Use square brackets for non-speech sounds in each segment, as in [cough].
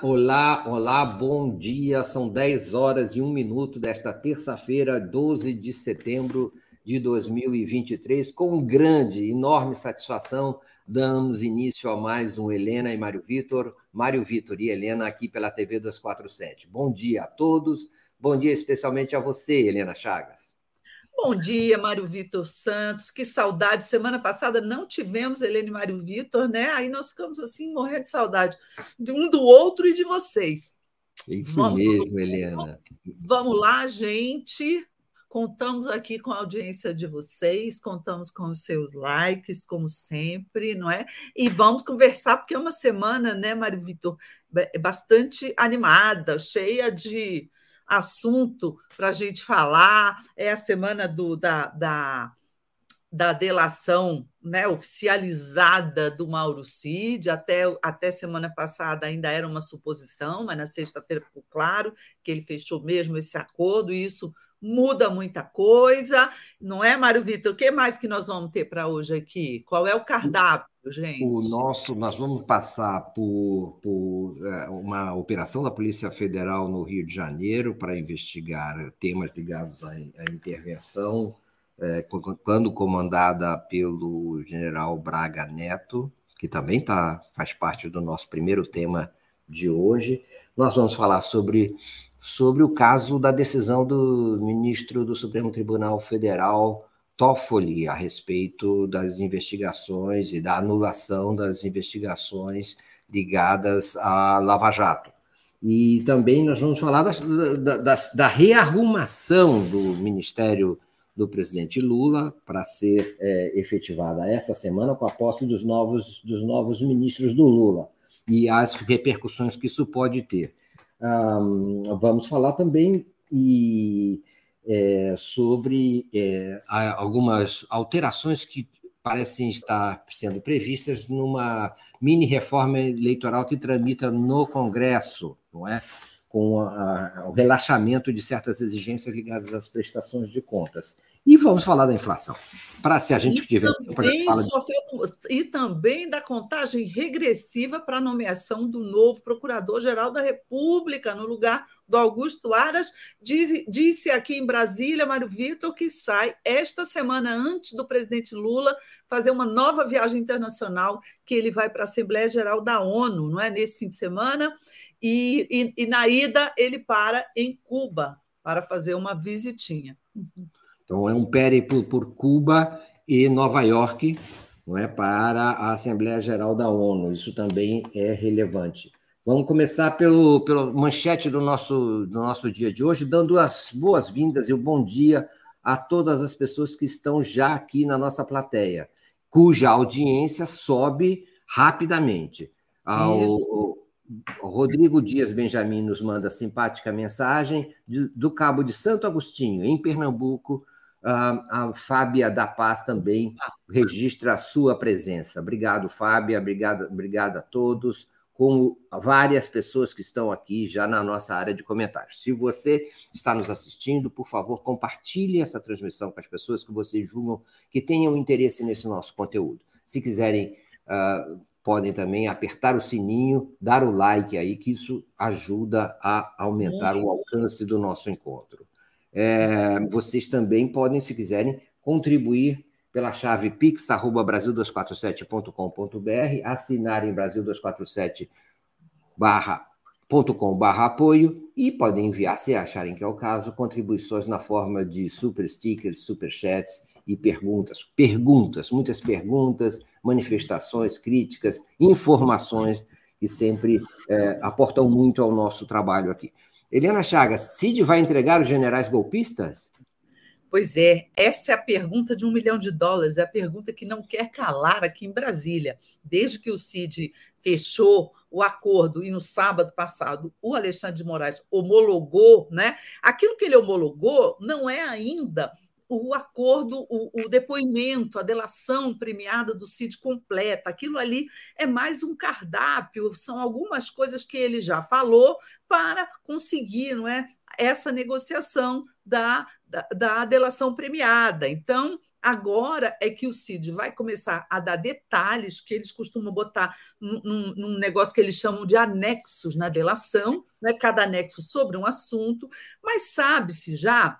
Olá, olá, bom dia. São 10 horas e 1 minuto desta terça-feira, 12 de setembro de 2023. Com grande, enorme satisfação, damos início a mais um Helena e Mário Vitor. Mário Vitor e Helena aqui pela TV 247. Bom dia a todos. Bom dia especialmente a você, Helena Chagas. Bom dia, Mário Vitor Santos. Que saudade. Semana passada não tivemos Helene e Mário Vitor, né? Aí nós ficamos assim, morrendo de saudade de um do outro e de vocês. Isso vamos, mesmo, Helena. Vamos lá, gente. Contamos aqui com a audiência de vocês, contamos com os seus likes, como sempre, não é? E vamos conversar, porque é uma semana, né, Mário Vitor, bastante animada, cheia de assunto para a gente falar. É a semana do, da, da, da delação né, oficializada do Mauro Cid. Até, até semana passada ainda era uma suposição, mas na sexta-feira ficou claro que ele fechou mesmo esse acordo, e isso muda muita coisa, não é, Mário Vitor? O que mais que nós vamos ter para hoje aqui? Qual é o cardápio, gente? O nosso, nós vamos passar por, por é, uma operação da Polícia Federal no Rio de Janeiro para investigar temas ligados à, à intervenção, é, quando comandada pelo general Braga Neto, que também tá, faz parte do nosso primeiro tema de hoje. Nós vamos falar sobre sobre o caso da decisão do ministro do Supremo Tribunal Federal, Toffoli, a respeito das investigações e da anulação das investigações ligadas à Lava Jato. E também nós vamos falar da, da, rearrumação do Ministério do presidente Lula para ser é, efetivada essa semana com a posse dos novos, dos novos ministros do Lula e as repercussões que isso pode ter. Um, vamos falar também e, é, sobre é, algumas alterações que parecem estar sendo previstas numa mini reforma eleitoral que tramita no Congresso, não é? com a, a, o relaxamento de certas exigências ligadas às prestações de contas. E vamos falar da inflação. Para se a gente tiver. Também de... E também da contagem regressiva para a nomeação do novo Procurador-Geral da República, no lugar do Augusto Aras. Diz, disse aqui em Brasília, Mário Vitor, que sai esta semana antes do presidente Lula fazer uma nova viagem internacional, que ele vai para a Assembleia Geral da ONU, não é? Nesse fim de semana. E, e, e na ida ele para em Cuba para fazer uma visitinha. Uhum. Então, é um périplo por Cuba e Nova York não é, para a Assembleia Geral da ONU. Isso também é relevante. Vamos começar pelo, pelo manchete do nosso, do nosso dia de hoje, dando as boas-vindas e o bom dia a todas as pessoas que estão já aqui na nossa plateia, cuja audiência sobe rapidamente. Ao, o Rodrigo Dias Benjamin nos manda simpática mensagem do Cabo de Santo Agostinho, em Pernambuco, a Fábia da Paz também registra a sua presença. Obrigado, Fábia, obrigado, obrigado a todos, como várias pessoas que estão aqui já na nossa área de comentários. Se você está nos assistindo, por favor, compartilhe essa transmissão com as pessoas que vocês julgam que tenham interesse nesse nosso conteúdo. Se quiserem, uh, podem também apertar o sininho, dar o like aí, que isso ajuda a aumentar o alcance do nosso encontro. É, vocês também podem, se quiserem, contribuir pela chave pix@brasil247.com.br, assinar em brasil247.com.br apoio e podem enviar, se acharem que é o caso, contribuições na forma de super stickers, super chats e perguntas. Perguntas, muitas perguntas, manifestações, críticas, informações que sempre é, aportam muito ao nosso trabalho aqui. Eliana Chagas, Cid vai entregar os generais golpistas? Pois é, essa é a pergunta de um milhão de dólares, é a pergunta que não quer calar aqui em Brasília. Desde que o Cid fechou o acordo e no sábado passado o Alexandre de Moraes homologou, né? Aquilo que ele homologou não é ainda o acordo, o, o, depoimento, a delação premiada do CID completa. Aquilo ali é mais um cardápio, são algumas coisas que ele já falou para conseguir não é, essa negociação da, da, da delação premiada. Então, Agora é que o CID vai começar a dar detalhes que eles costumam botar num, num, negócio que eles chamam de anexos na delação, né? cada anexo sobre um assunto, mas sabe-se já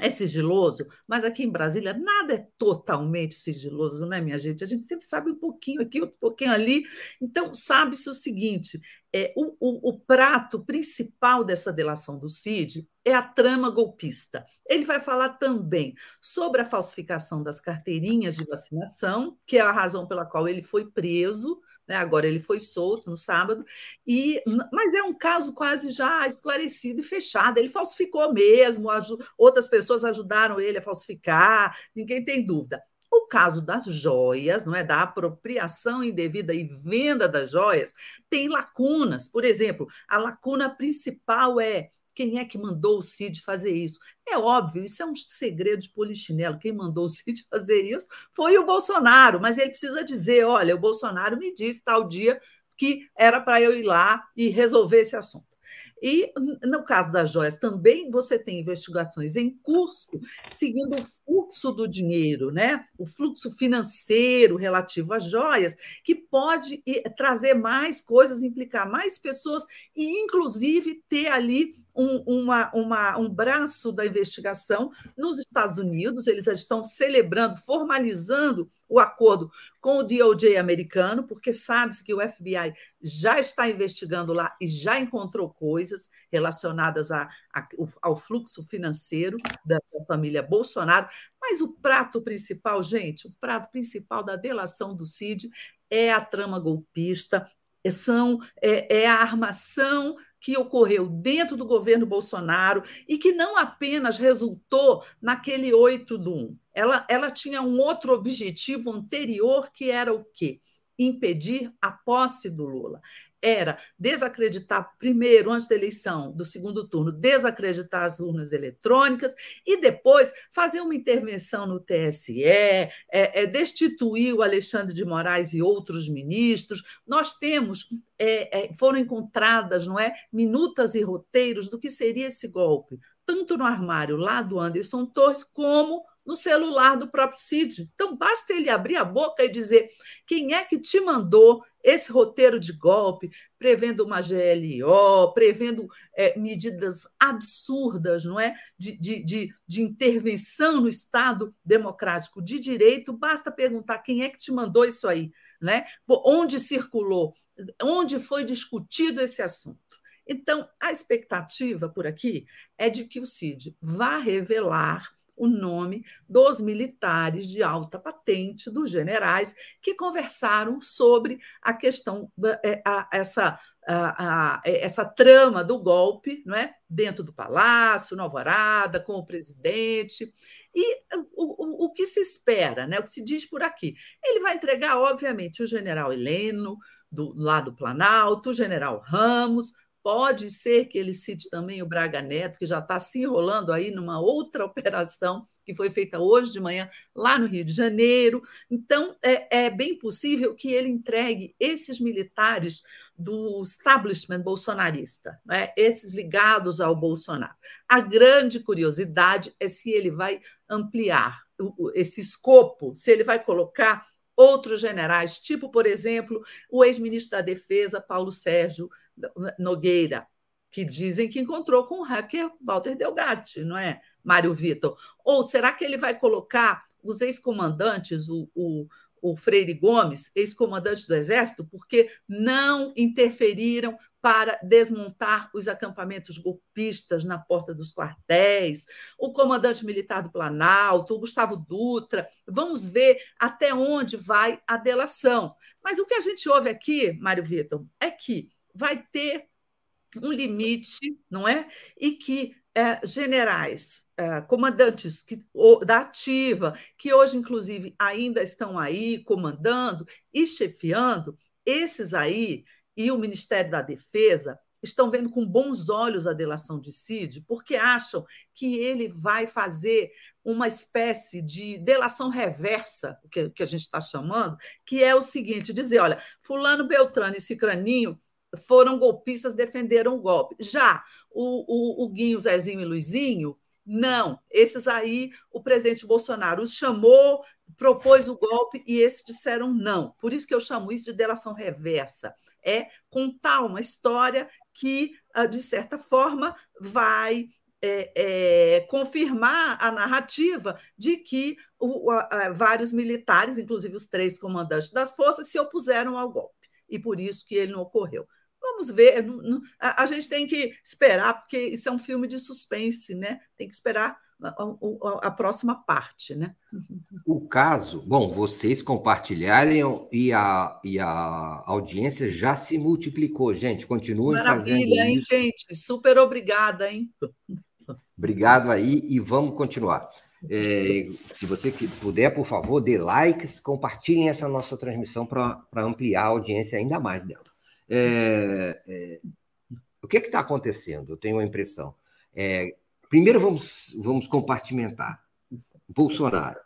é sigiloso, mas aqui em Brasília nada é totalmente sigiloso, né, minha gente? A gente sempre sabe um pouquinho aqui, um pouquinho ali. Então, sabe-se o seguinte: é, o, o, o prato principal dessa delação do CID é a trama golpista. Ele vai falar também sobre a falsificação das carteirinhas de vacinação, que é a razão pela qual ele foi preso né? Agora ele foi solto no sábado, e mas é um caso quase já esclarecido e fechado. Ele falsificou mesmo, outras pessoas ajudaram ele a falsificar, ninguém tem dúvida. O caso das joias, não é da apropriação indevida e venda das joias, tem lacunas. Por exemplo, a lacuna principal é quem é que mandou o Cid fazer isso? É óbvio, isso é um segredo de polichinelo. Quem mandou o Cid [laughs] fazer isso foi o Bolsonaro, mas ele precisa dizer: olha, o Bolsonaro me disse tal dia que era para eu ir lá e resolver esse assunto. E no caso das joias também você tem investigações em curso, seguindo o fluxo do dinheiro, né? o fluxo financeiro relativo às joias, que pode trazer mais coisas, implicar mais pessoas e, inclusive, ter ali um, uma, uma, um braço da investigação nos Estados Unidos. Eles estão celebrando, formalizando o acordo com o DOJ americano, porque sabe-se que o FBI já está investigando lá e já encontrou coisas relacionadas a, a, ao fluxo financeiro da, da família Bolsonaro. Mas o prato principal, gente, o prato principal da delação do CID é a trama golpista, são, é, é a armação que ocorreu dentro do governo Bolsonaro e que não apenas resultou naquele 8 do 1. Ela, ela tinha um outro objetivo anterior, que era o quê? Impedir a posse do Lula era desacreditar primeiro, antes da eleição do segundo turno, desacreditar as urnas eletrônicas e depois fazer uma intervenção no TSE, é, é, destituir o Alexandre de Moraes e outros ministros. Nós temos, é, é, foram encontradas, não é, minutas e roteiros do que seria esse golpe, tanto no armário lá do Anderson Torres como no celular do próprio Cid. Então, basta ele abrir a boca e dizer quem é que te mandou esse roteiro de golpe, prevendo uma GLO, prevendo é, medidas absurdas não é? De, de, de, de, intervenção no Estado democrático de direito, basta perguntar quem é que te mandou isso aí, né? onde circulou, onde foi discutido esse assunto. Então, a expectativa por aqui é de que o CID vá revelar o nome dos militares de alta patente, dos generais, que conversaram sobre a questão, é, essa, essa trama do golpe não é? dentro do Palácio, no Alvorada, com o presidente. E o, o, o que se espera, né? o que se diz por aqui? Ele vai entregar, obviamente, o general Heleno, do, lá do Planalto, o general Ramos, Pode ser que ele cite também o Braga Neto, que já está se enrolando aí numa outra [laughs] operação que foi feita hoje de manhã lá no Rio de Janeiro. Então, é, é bem possível que ele entregue esses militares do establishment bolsonarista, né? esses ligados ao Bolsonaro. A grande curiosidade é se ele vai ampliar esse escopo, se ele vai colocar outros generais, tipo, por exemplo, o ex-ministro da Defesa, Paulo Sérgio Nogueira, que dizem que encontrou com o hacker Walter Delgatti, não é, Mário Vitor? Ou será que ele vai colocar os ex-comandantes, o, o, o Freire Gomes, ex-comandante do Exército, porque não interferiram para desmontar os acampamentos golpistas na porta dos quartéis, o comandante militar do Planalto, o Gustavo Dutra. Vamos ver até onde vai a delação. Mas o que a gente ouve aqui, Mário Vitor, é que vai ter um limite, não é? E que é, generais, é, comandantes que, da ativa, que hoje, inclusive, ainda estão aí comandando e chefiando, esses aí e o Ministério da Defesa estão vendo com bons olhos a delação de Cid, porque acham que ele vai fazer uma espécie de delação reversa, que, que a gente está chamando, que é o seguinte: dizer, olha, Fulano, Beltrano e Cicraninho foram golpistas, defenderam o golpe. Já o, o, o Guinho, Zezinho e Luizinho Não, esses aí o presidente Bolsonaro os chamou, propôs o golpe e esses disseram não. Por isso que eu chamo isso de delação reversa. É contar uma história que, ah, de certa forma, vai é, é, confirmar a narrativa de que o, a, vários militares, inclusive os três comandantes das forças, se opuseram ao golpe e por isso que ele não ocorreu. Vamos ver, a, a gente tem que esperar, porque isso é um filme de suspense, né? Tem que esperar a, a, próxima parte, né? O caso, bom, vocês compartilharem e a, e a audiência já se multiplicou, gente. Continuem Maravilha, fazendo hein, isso. gente? Super obrigada, hein? Obrigado aí e vamos continuar. É, se você puder, por favor, dê likes, compartilhem essa nossa transmissão para ampliar a audiência ainda mais dela. É, é, o que está acontecendo? Eu tenho a impressão. É, primeiro, vamos, vamos compartimentar. Bolsonaro.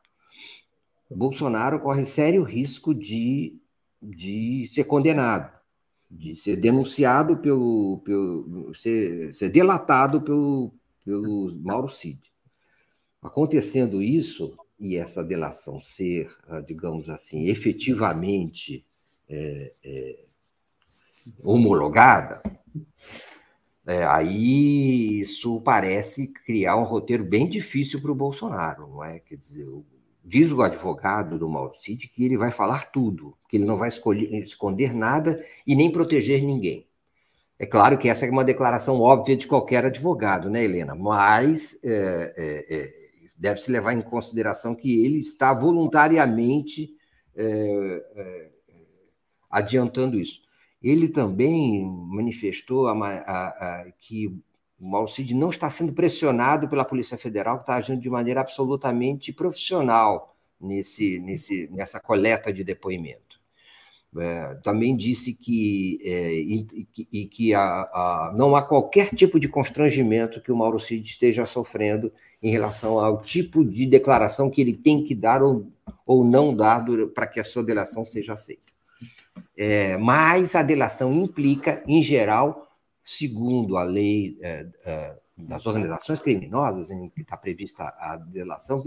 Bolsonaro corre sério risco de, de ser condenado, de ser denunciado pelo. pelo ser, ser delatado pelo, pelo Mauro Cid. Acontecendo isso, e essa delação ser, digamos assim, efetivamente é, é, homologada, é, aí isso parece criar um roteiro bem difícil para o Bolsonaro, não é? Quer dizer, diz o advogado do Mauro Cid que ele vai falar tudo, que ele não vai escolher, esconder nada e nem proteger ninguém. É claro que essa é uma declaração óbvia de qualquer advogado, né, Helena? Mas é, é, é deve-se levar em consideração que ele está voluntariamente é, é, adiantando isso. Ele também manifestou a, a, a, que o Cid não está sendo pressionado pela Polícia Federal, que está agindo de maneira absolutamente profissional nesse, nesse, nessa coleta de depoimento. É, também disse que, é, e, e, que a, a, não há qualquer tipo de constrangimento que o Mauro Cid esteja sofrendo em relação ao tipo de declaração que ele tem que dar ou, ou não dar para que a sua delação seja aceita. É, mas a delação implica, em geral, segundo a lei é, é, das organizações criminosas, em que está prevista a delação,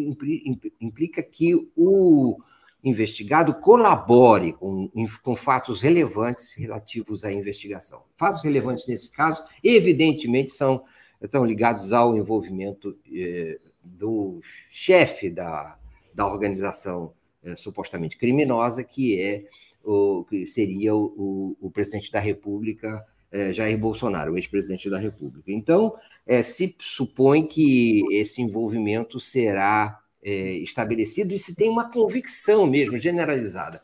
implica que o investigado colabore com, com fatos relevantes relativos à investigação. Fatos relevantes nesse caso, evidentemente, são estão ligados ao envolvimento eh, do chefe da, da organização eh, supostamente criminosa, que é o que seria o, o, o presidente da República, eh, Jair Bolsonaro, o ex-presidente da República. Então, eh, se supõe que esse envolvimento será é, estabelecido e se tem uma convicção mesmo generalizada.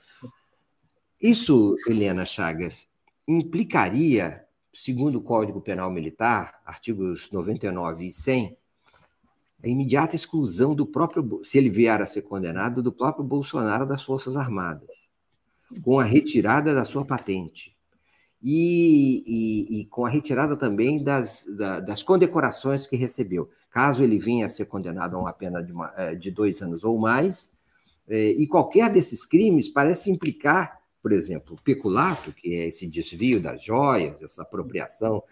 Isso, Helena Chagas, implicaria, segundo o Código Penal Militar, artigos 99 e 100, a imediata exclusão do próprio, se ele vier a ser condenado, do próprio Bolsonaro das Forças Armadas, com a retirada da sua patente. E, e, e com a retirada também das, da, das condecorações que recebeu caso ele venha a ser condenado a uma pena de, uma, eh, de dois anos ou mais. Eh, e qualquer desses crimes parece implicar, por exemplo, peculato, que é esse desvio das joias, essa apropriação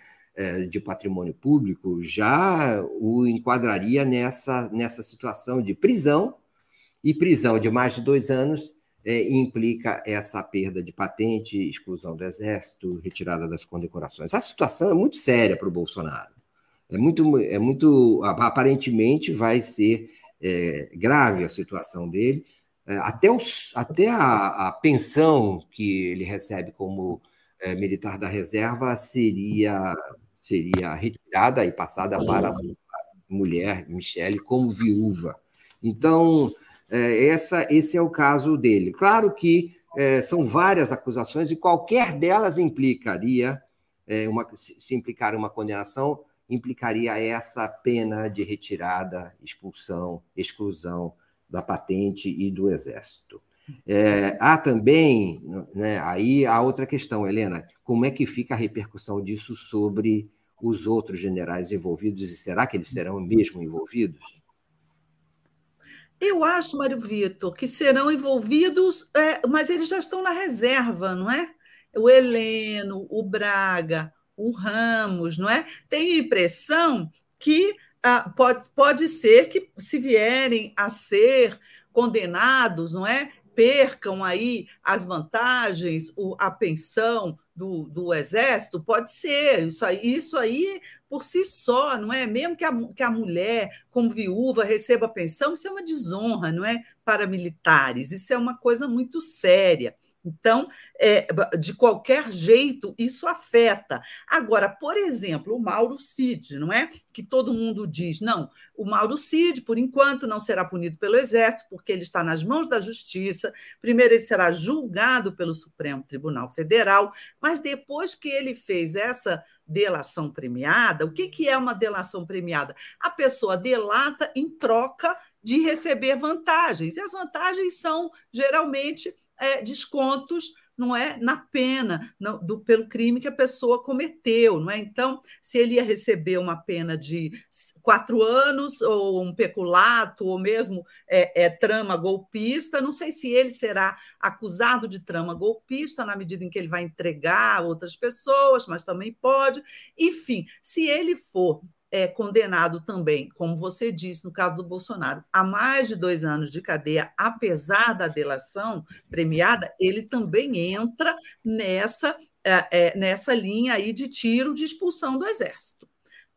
de patrimônio público, já o enquadraria nessa, nessa situação de prisão, e prisão de mais de dois anos implica essa perda de patente, exclusão do exército, retirada das condecorações. A situação é muito séria para o Bolsonaro. É muito, é muito aparentemente vai ser é, grave a situação dele. É, até, os, até a, a, pensão que ele recebe como é, militar da reserva seria, seria retirada e passada para a mulher, Michele, como viúva. Então, é, essa, esse é o caso dele. Claro que é, são várias acusações e qualquer delas implicaria, é, uma, se implicar uma condenação, implicaria essa pena de retirada, expulsão, exclusão da patente e do exército. É, há também, né, aí a outra questão, Helena, como é que fica a repercussão disso sobre os outros generais envolvidos e será que eles serão mesmo envolvidos? Eu acho, Mário Vitor, que serão envolvidos, é, mas eles já estão na reserva, não é? O Heleno, o Braga, o Ramos, não é? Tenho impressão que ah, pode, pode ser que, se vierem a ser condenados, não é? Percam aí as vantagens, a pensão do, do exército, pode ser. Isso aí, isso aí, por si só, não é? Mesmo que a, que a mulher, como viúva, receba pensão, isso é uma desonra, não é? Para militares, isso é uma coisa muito séria. Então, é, de qualquer jeito, isso afeta. Agora, por exemplo, o Mauro Cid, não é? Que todo mundo diz, não, o Mauro Cid, por enquanto, não será punido pelo Exército, porque ele está nas mãos da Justiça. Primeiro, ele será julgado pelo Supremo Tribunal Federal, mas depois que ele fez essa delação premiada, o que, que é uma delação premiada? A pessoa delata em troca de receber vantagens. E as vantagens são geralmente é, descontos não é na pena não, do, pelo crime que a pessoa cometeu, não é? Então, se ele ia receber uma pena de quatro anos ou um peculato ou mesmo é, é, trama golpista, não sei se ele será acusado de trama golpista na medida em que ele vai entregar outras pessoas, mas também pode. Enfim, se ele for é condenado também, como você disse no caso do Bolsonaro, a mais de dois anos de cadeia, apesar da delação premiada, ele também entra nessa, é, é, nessa linha aí de tiro de expulsão do Exército.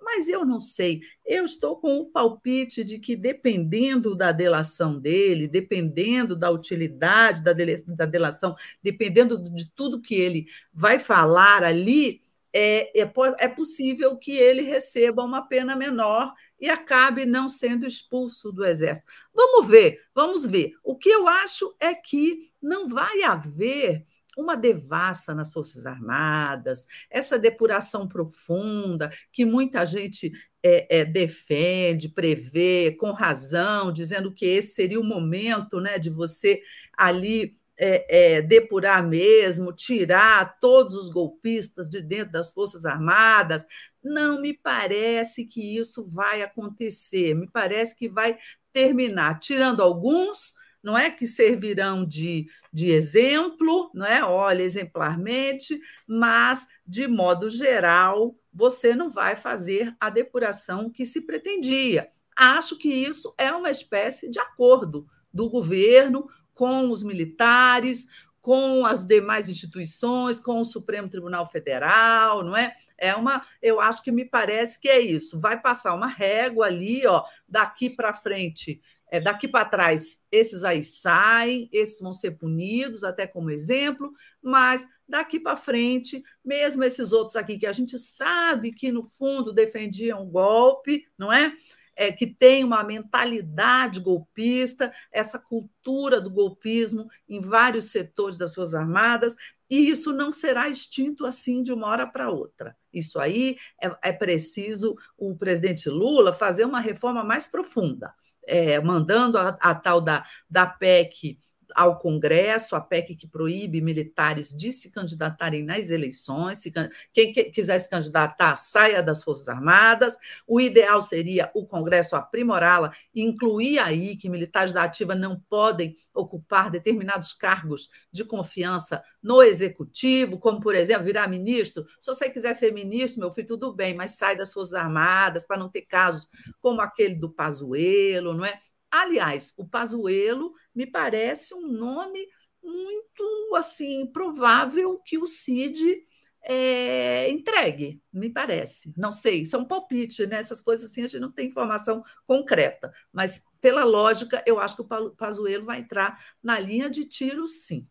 Mas eu não sei, eu estou com o palpite de que, dependendo da delação dele, dependendo da utilidade da, da delação, dependendo de tudo que ele vai falar ali, é, é, é possível que ele receba uma pena menor e acabe não sendo expulso do Exército. Vamos ver, vamos ver. O que eu acho é que não vai haver uma devassa nas Forças Armadas, essa depuração profunda que muita gente é, é, defende, prevê, com razão, dizendo que esse seria o momento né, de você ali é, é, depurar mesmo, tirar todos os golpistas de dentro das Forças Armadas. Não me parece que isso vai acontecer. Me parece que vai terminar tirando alguns, não é que servirão de, de exemplo, não é? Olha, exemplarmente, mas de modo geral, você não vai fazer a depuração que se pretendia. Acho que isso é uma espécie de acordo do governo com os militares, com as demais instituições, com o Supremo Tribunal Federal, não é? É uma, eu acho que me parece que é isso. Vai passar uma régua ali, ó, daqui para frente, é, daqui para trás, esses aí saem, esses vão ser punidos, até como exemplo, mas daqui para frente, mesmo esses outros aqui que a gente sabe que no fundo defendiam o golpe, não é? É, que tem uma mentalidade golpista, essa cultura do golpismo em vários setores das Forças Armadas, e isso não será extinto assim de uma hora para outra. Isso aí é, é, preciso o presidente Lula fazer uma reforma mais profunda, é, mandando a, a tal da, da PEC ao Congresso, a PEC que proíbe militares de se candidatarem nas eleições. Se, quem quiser se candidatar, saia das Forças Armadas. O ideal seria o Congresso aprimorá-la, incluir aí que militares da ativa não podem ocupar determinados cargos de confiança no executivo, como, por exemplo, virar ministro. Se você quiser ser ministro, meu filho, tudo bem, mas sai das Forças Armadas para não ter casos como aquele do Pazuello, não é? Aliás, o Pazuello me parece um nome muito assim provável que o Cid é, entregue, me parece. Não sei, isso é um palpite, né? Essas coisas assim a gente não tem informação concreta, mas pela lógica, eu acho que o Pazuello vai entrar na linha de tiro, sim.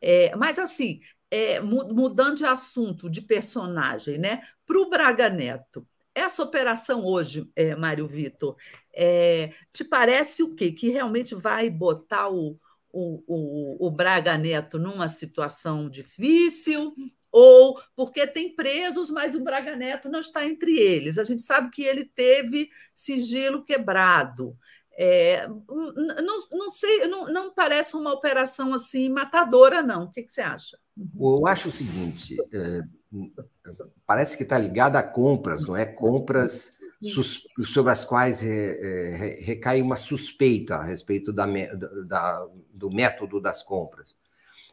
É, mas assim, é, mudando de assunto, de personagem, né? Para o Braga Neto, essa operação hoje, é, Mário Vitor, é, te parece o quê? Que realmente vai botar o, o, o, o Braga Neto numa situação difícil? Ou porque tem presos, mas o Braga Neto não está entre eles? A gente sabe que ele teve sigilo quebrado. É, não, não sei, não, não parece uma operação assim matadora, não. O que, que você acha? Eu acho o seguinte: é, parece que está ligada a compras, não é? Compras sobre as quais recai uma suspeita a respeito da, da, do método das compras.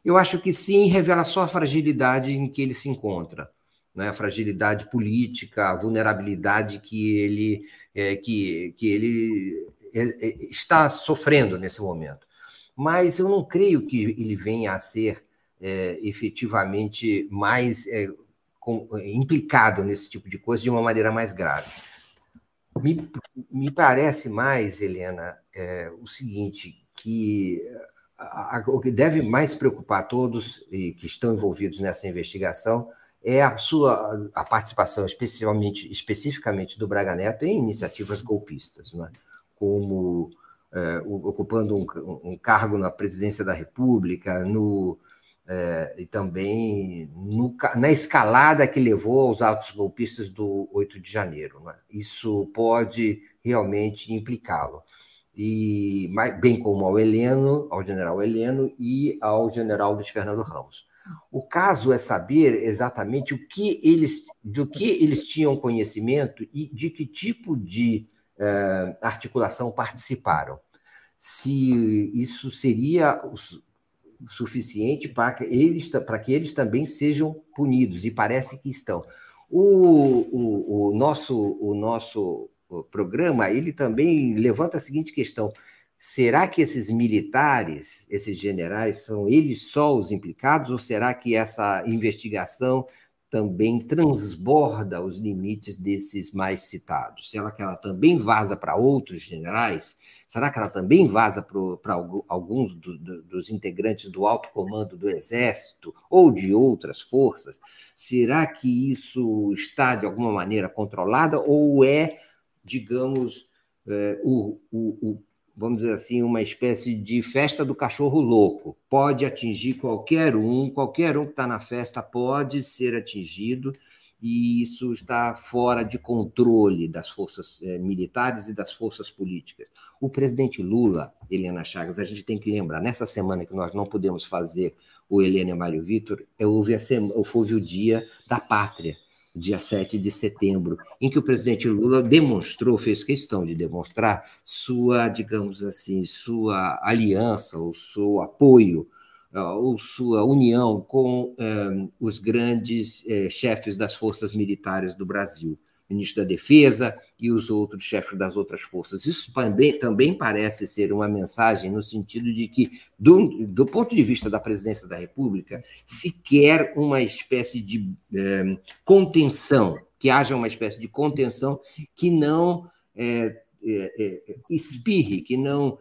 Eu acho que sim, revela só a fragilidade em que ele se encontra. né, a fragilidade política, a vulnerabilidade que ele, é, que, que ele é, é, está sofrendo nesse momento. Mas eu não creio que ele venha a ser é, efetivamente mais é, com, implicado nesse tipo de coisa de uma maneira mais grave. Me, me parece mais, Helena, é, o seguinte, que a, a, o que deve mais preocupar todos que estão envolvidos nessa investigação é a sua a participação especialmente especificamente do Braga Neto em iniciativas golpistas, né? como é, ocupando um, um, cargo na presidência da República, no, é, e também no, na escalada que levou aos atos golpistas do 8 de janeiro. Né? Isso pode realmente implicá-lo. E bem como ao Heleno, ao general Heleno e ao general Luiz Fernando Ramos. O caso é saber exatamente o que eles, do que eles tinham conhecimento e de que tipo de eh, articulação participaram. Se isso seria suficiente para que eles, para que eles também sejam punidos, e parece que estão. O, o, o nosso, o nosso programa ele também levanta a seguinte questão: Será que esses militares, esses generais, são eles só os implicados, ou será que essa investigação também transborda os limites desses mais citados? Será que ela também vaza para outros generais? Será que ela também vaza para alguns do, do, dos integrantes do alto comando do Exército ou de outras forças? Será que isso está de alguma maneira controlada ou é, digamos, é, o, o, o vamos dizer assim, uma espécie de festa do cachorro louco. Pode atingir qualquer um, qualquer um que está na festa pode ser atingido, e isso está fora de controle das forças eh, militares e das forças políticas. O presidente Lula, Helena Chagas, a gente tem que lembrar, nessa semana que nós não podemos fazer o Helena e Mário Vitor, houve, a semana, houve o Dia da Pátria dia 7 de setembro, em que o presidente Lula demonstrou, fez questão de demonstrar sua, digamos assim, sua aliança, o seu apoio, ah, ou sua união com eh, os grandes eh, chefes das forças militares do Brasil ministro da Defesa e os outros chefes das outras forças. Isso também, também parece ser uma mensagem no sentido de que, do, do ponto de vista da presidência da República, se quer uma espécie de é, contenção, que haja uma espécie de contenção que não é, é, espirre, que não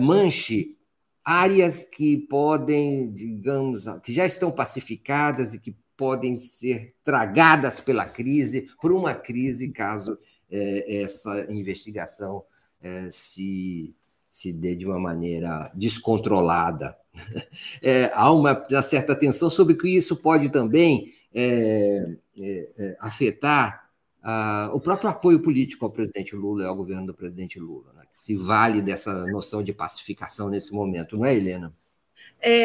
manche áreas que podem, digamos, que já estão pacificadas e que podem ser tragadas pela crise, por uma crise, caso é, essa investigação é, se, se dê de uma maneira descontrolada. [laughs] É, há uma, uma, certa tensão sobre que isso pode também é, é, é, afetar o próprio apoio político ao presidente Lula e ao governo do presidente Lula, né? se vale dessa noção de pacificação nesse momento, não é, Helena?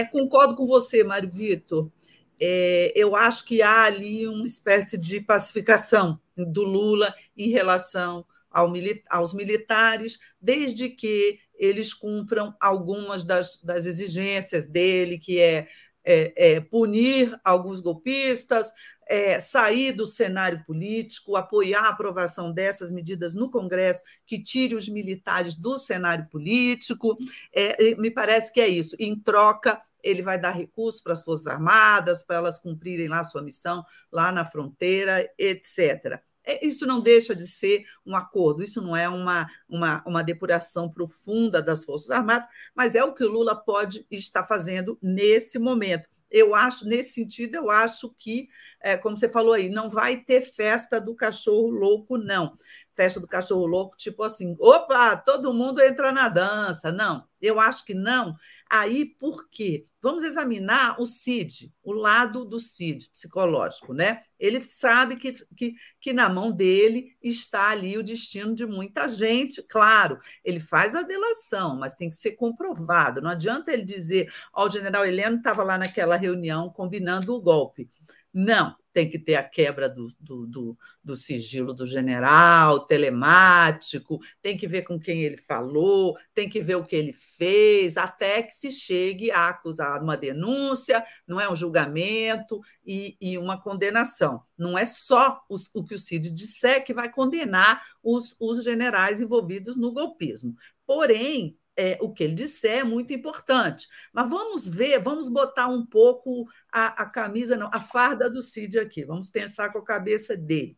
concordo com você, Mário Vitor é, eu acho que há ali uma espécie de pacificação do Lula em relação ao, aos militares, desde que eles cumpram algumas das, das exigências dele, que é, é, é punir alguns golpistas, é, sair do cenário político, apoiar a aprovação dessas medidas no Congresso, que tire os militares do cenário político. É, me parece que é isso. Em troca, ele vai dar recursos para as Forças Armadas, para elas cumprirem lá sua missão, lá na fronteira, etc. É, isso não deixa de ser um acordo, isso não é uma, uma, uma depuração profunda das Forças Armadas, mas é o que o Lula pode estar fazendo nesse momento. Eu acho, nesse sentido, eu acho que, é, como você falou aí, não vai ter festa do cachorro louco, não festa do cachorro louco, tipo assim, opa, todo mundo entra na dança. Não, eu acho que não. Aí, por quê? Vamos examinar o CID, o lado do CID psicológico, né? Ele sabe que, que, que na mão dele está ali o destino de muita gente. Claro, ele faz a delação, mas tem que ser comprovado. Não adianta ele dizer, ó, oh, o general Heleno estava lá naquela reunião combinando o golpe. Não, tem que ter a quebra do, do, do, do, sigilo do general, telemático, tem que ver com quem ele falou, tem que ver o que ele fez, até que se chegue a acusar uma denúncia, não é um julgamento e, e uma condenação. Não é só os, o que o Cid disser que vai condenar os, os generais envolvidos no golpismo. Porém, é, o que ele disser é muito importante. Mas vamos ver, vamos botar um pouco a, a camisa, não, a farda do Cid aqui. Vamos pensar com a cabeça dele.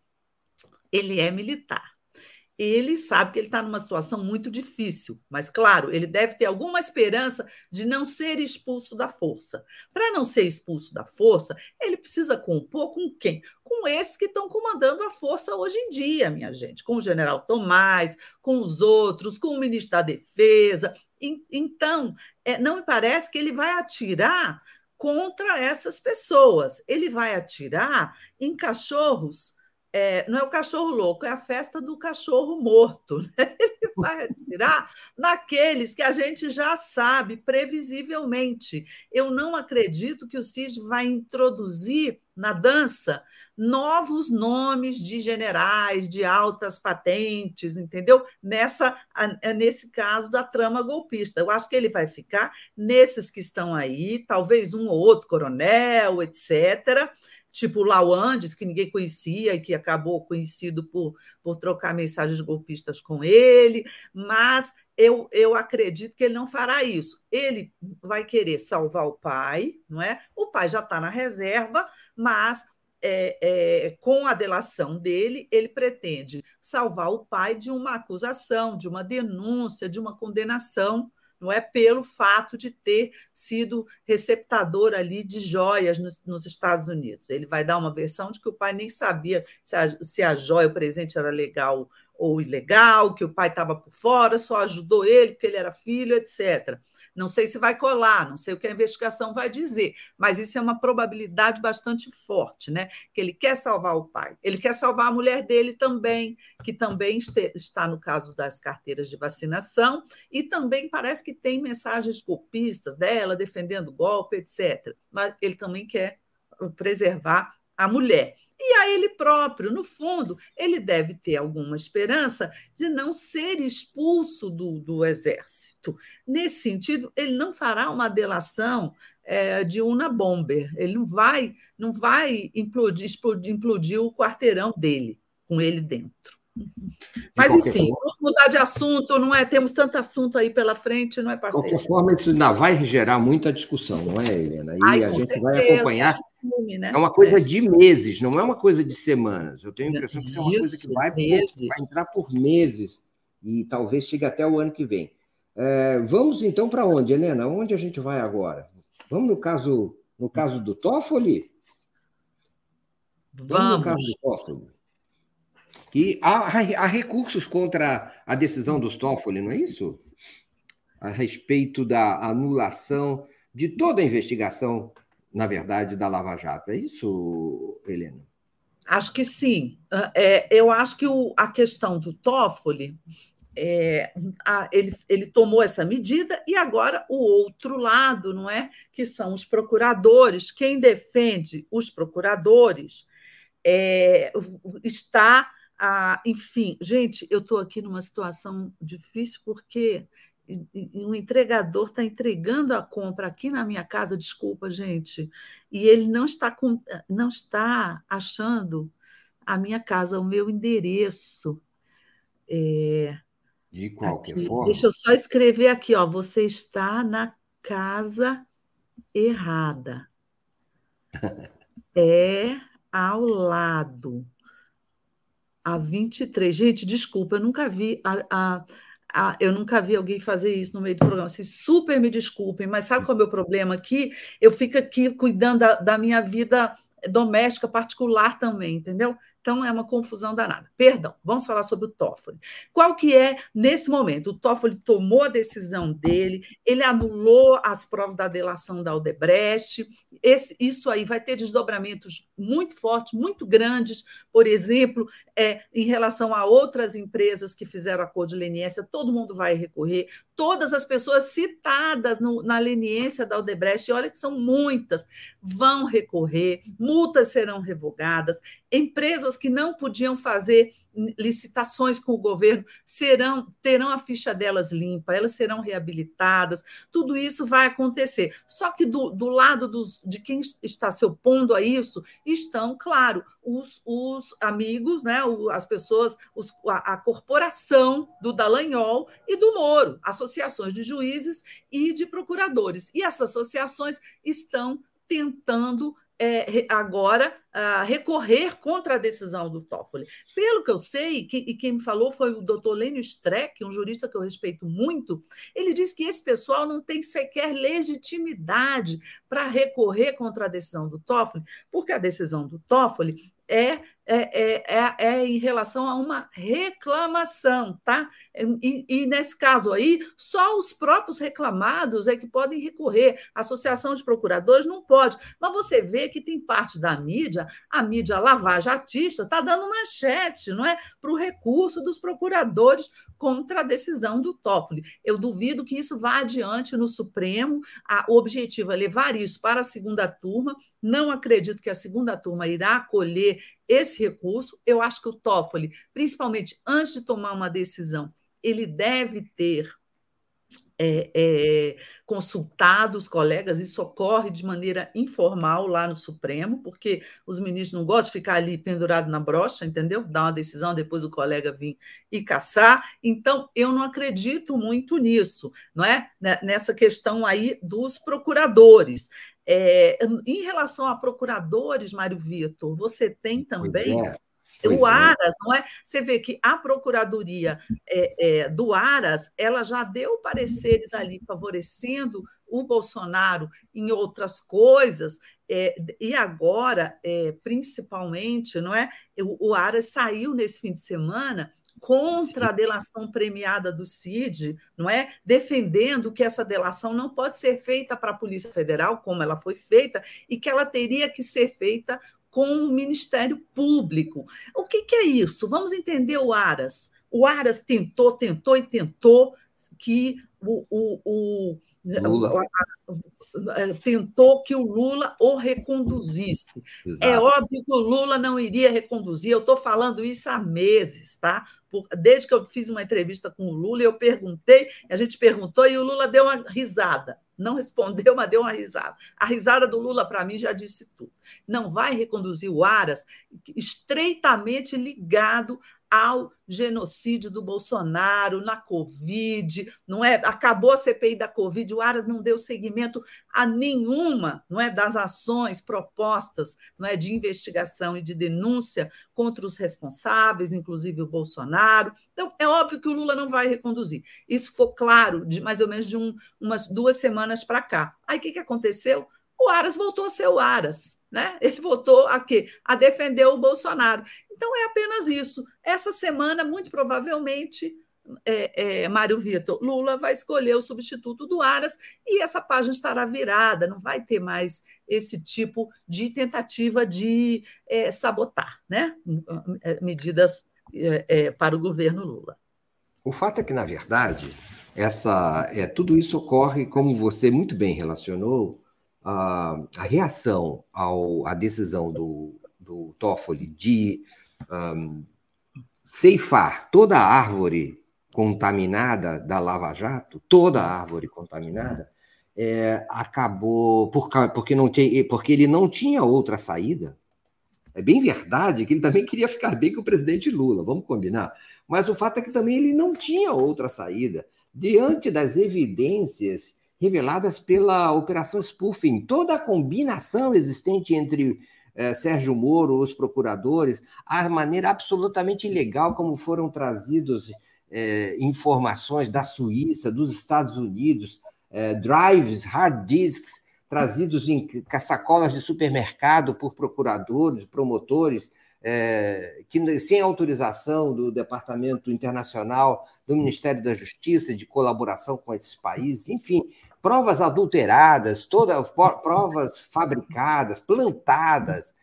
Ele é militar ele sabe que ele está numa situação muito difícil, mas, claro, ele deve ter alguma esperança de não ser expulso da força. Para não ser expulso da força, ele precisa compor com quem? Com esses que estão comandando a força hoje em dia, minha gente, com o general Tomás, com os outros, com o ministro da Defesa. Então, é, não me parece que ele vai atirar contra essas pessoas, ele vai atirar em cachorros é, não é o cachorro louco, é a festa do cachorro morto. [laughs] Né? Ele vai atirar naqueles que a gente já sabe previsivelmente. Eu não acredito que o Cid vai introduzir na dança novos nomes de generais, de altas patentes, entendeu? Nessa, nesse caso da trama golpista. Eu acho que ele vai ficar nesses que estão aí, talvez um ou outro coronel, etc tipo Lawandes, que ninguém conhecia e que acabou conhecido por, por trocar mensagens golpistas com ele, mas eu, eu acredito que ele não fará isso. Ele vai querer salvar o pai, não é? O pai já está na reserva, mas é, é, com a delação dele, ele pretende salvar o pai de uma acusação, de uma denúncia, de uma condenação não é pelo fato de ter sido receptador ali de joias nos, nos, Estados Unidos. Ele vai dar uma versão de que o pai nem sabia se a, se a joia, o presente era legal ou ilegal, que o pai estava por fora, só ajudou ele porque ele era filho, etc. Não sei se vai colar, não sei o que a investigação vai dizer, mas isso é uma probabilidade bastante forte, né? Que ele quer salvar o pai, ele quer salvar a mulher dele também, que também está no caso das carteiras de vacinação, e também parece que tem mensagens golpistas dela defendendo golpe, etc. Mas ele também quer preservar a mulher. E a ele próprio, no fundo, ele deve ter alguma esperança de não ser expulso do, do exército. Nesse sentido, ele não fará uma delação é, de una bomber, ele não vai, não vai implodir, implodir, implodir o quarteirão dele, com ele dentro. Mas, enfim, forma, vamos mudar de assunto, não é? Temos tanto assunto aí pela frente, não é, parceiro? De qualquer forma, isso ainda vai gerar muita discussão, não é, Helena? E Ai, a gente certeza, vai acompanhar. É, né? é uma coisa é. de meses, não é uma coisa de semanas. Eu tenho a impressão que isso é uma coisa que vai, por, vai entrar por meses e talvez chegue até o ano que vem. É, vamos então para onde, Helena? Onde a gente vai agora? Vamos no caso, no caso do Toffoli? Vamos, vamos no caso do Toffoli. E há, há, recursos contra a decisão dos Toffoli, não é isso? A respeito da anulação de toda a investigação, na verdade, da Lava Jato. É isso, Helena? Acho que sim. Ah, é, eu acho que o, a questão do Toffoli, é, a, ele, ele tomou essa medida e agora o outro lado, não é? Que são os procuradores. Quem defende os procuradores é, está ah, enfim, gente, eu estou aqui numa situação difícil porque um entregador está entregando a compra aqui na minha casa, desculpa, gente, e ele não está com, não está achando a minha casa, o meu endereço. É, De qualquer aqui, forma. Deixa eu só escrever aqui, ó. Você está na casa errada. [laughs] é ao lado a 23. Gente, desculpa, eu nunca vi a, a, a, eu nunca vi alguém fazer isso no meio do programa. Vocês super me desculpem, mas sabe qual é o meu problema aqui? Eu fico aqui cuidando da, da minha vida doméstica particular também, entendeu? Então é uma confusão danada. Perdão, vamos falar sobre o Toffoli. Qual que é nesse momento? O Toffoli tomou a decisão dele, ele anulou as provas da delação da Aldebrecht. Esse, isso aí vai ter desdobramentos muito fortes, muito grandes, por exemplo, é, em relação a outras empresas que fizeram acordo de leniência, todo mundo vai recorrer, todas as pessoas citadas no, na leniência da Aldebrecht, olha que são muitas, vão recorrer, multas serão revogadas, empresas que não podiam fazer licitações com o governo serão terão a ficha delas limpa, elas serão reabilitadas, tudo isso vai acontecer. Só que do, do lado dos, de quem está se opondo a isso estão, claro, os, os amigos, né, as pessoas, os, a, a corporação do Dallagnol e do Moro, associações de juízes e de procuradores. E essas associações estão tentando é, agora uh, recorrer contra a decisão do Toffoli. Pelo que eu sei, que, e quem me falou foi o doutor Lênio Streck, um jurista que eu respeito muito, ele disse que esse pessoal não tem sequer legitimidade para recorrer contra a decisão do Toffoli, porque a decisão do Toffoli é, é, é, é, em relação a uma reclamação, tá? E, e, nesse caso aí, só os próprios reclamados é que podem recorrer. A Associação de Procuradores não pode. Mas você vê que tem parte da mídia, a mídia lavajatista, está dando manchete, não é? Para o recurso dos procuradores contra a decisão do Toffoli. Eu duvido que isso vá adiante no Supremo. o objetivo é levar isso para a segunda turma. Não acredito que a segunda turma irá acolher esse recurso. Eu acho que o Toffoli, principalmente antes de tomar uma decisão, ele deve ter é, é, consultado os colegas, isso ocorre de maneira informal lá no Supremo, porque os ministros não gostam de ficar ali pendurado na brocha, entendeu? Dar uma decisão, depois o colega vir e caçar. Então, eu não acredito muito nisso, não é? Nessa questão aí dos procuradores. É, em relação a procuradores, Mário Vitor, você tem também. É. o é. Aras, não é? Você vê que a Procuradoria é, é, do Aras ela já deu pareceres ali favorecendo o Bolsonaro em outras coisas, é, e agora, é, principalmente, não é? O, o Aras saiu nesse fim de semana contra Sim. a delação premiada do CID, não é? Defendendo que essa delação não pode ser feita para a Polícia Federal, como ela foi feita, e que ela teria que ser feita com o Ministério Público. O que, que é isso? Vamos entender o Aras. O Aras tentou, tentou e tentou que o, o, o Lula. Tentou que o Lula o reconduzisse. É Exato. É óbvio que o Lula não iria reconduzir, eu estou falando isso há meses, tá? desde que eu fiz uma entrevista com o Lula, eu perguntei, a gente perguntou e o Lula deu uma risada. Não respondeu, [laughs] mas deu uma risada. A risada do Lula, para mim, já disse tudo. Não vai reconduzir o Aras estreitamente ligado ao genocídio do Bolsonaro, na Covid, não é? Acabou a CPI da Covid, o Aras não deu seguimento a nenhuma, não é, das ações propostas, não é, de investigação e de denúncia contra os responsáveis, inclusive o Bolsonaro. Então, é óbvio que o Lula não vai reconduzir. Isso ficou claro de mais ou menos de um, umas duas semanas para cá. Aí o que, que aconteceu? O Aras voltou a ser o Aras, né? [laughs] Ele voltou a quê? A defender o Bolsonaro. Então, é apenas isso. Essa semana, muito provavelmente, é, é, Mário Vitor, Lula vai escolher o substituto do Aras e essa página estará virada, não vai ter mais esse tipo de tentativa de é, sabotar né? É, medidas é, é, para o governo Lula. O fato é que, na verdade, essa, é, tudo isso ocorre, como você muito bem relacionou, a, a reação ao, à decisão do, do Toffoli de um, ceifar toda a árvore contaminada da Lava Jato, toda a árvore contaminada, é, acabou por, porque, não tem, porque ele não tinha outra saída. É bem verdade que ele também queria ficar bem com o presidente Lula, vamos combinar. Mas o fato é que também ele não tinha outra saída. Diante das evidências reveladas pela Operação Spoofing, toda a combinação existente entre eh, Sérgio Moro, os procuradores, a maneira absolutamente ilegal como foram trazidos eh, informações da Suíça, dos Estados Unidos, eh, drives, hard disks trazidos em sacolas de supermercado por procuradores, promotores, é, que sem autorização do Departamento Internacional do Ministério da Justiça, de colaboração com esses países, enfim, provas adulteradas, todas provas fabricadas, plantadas,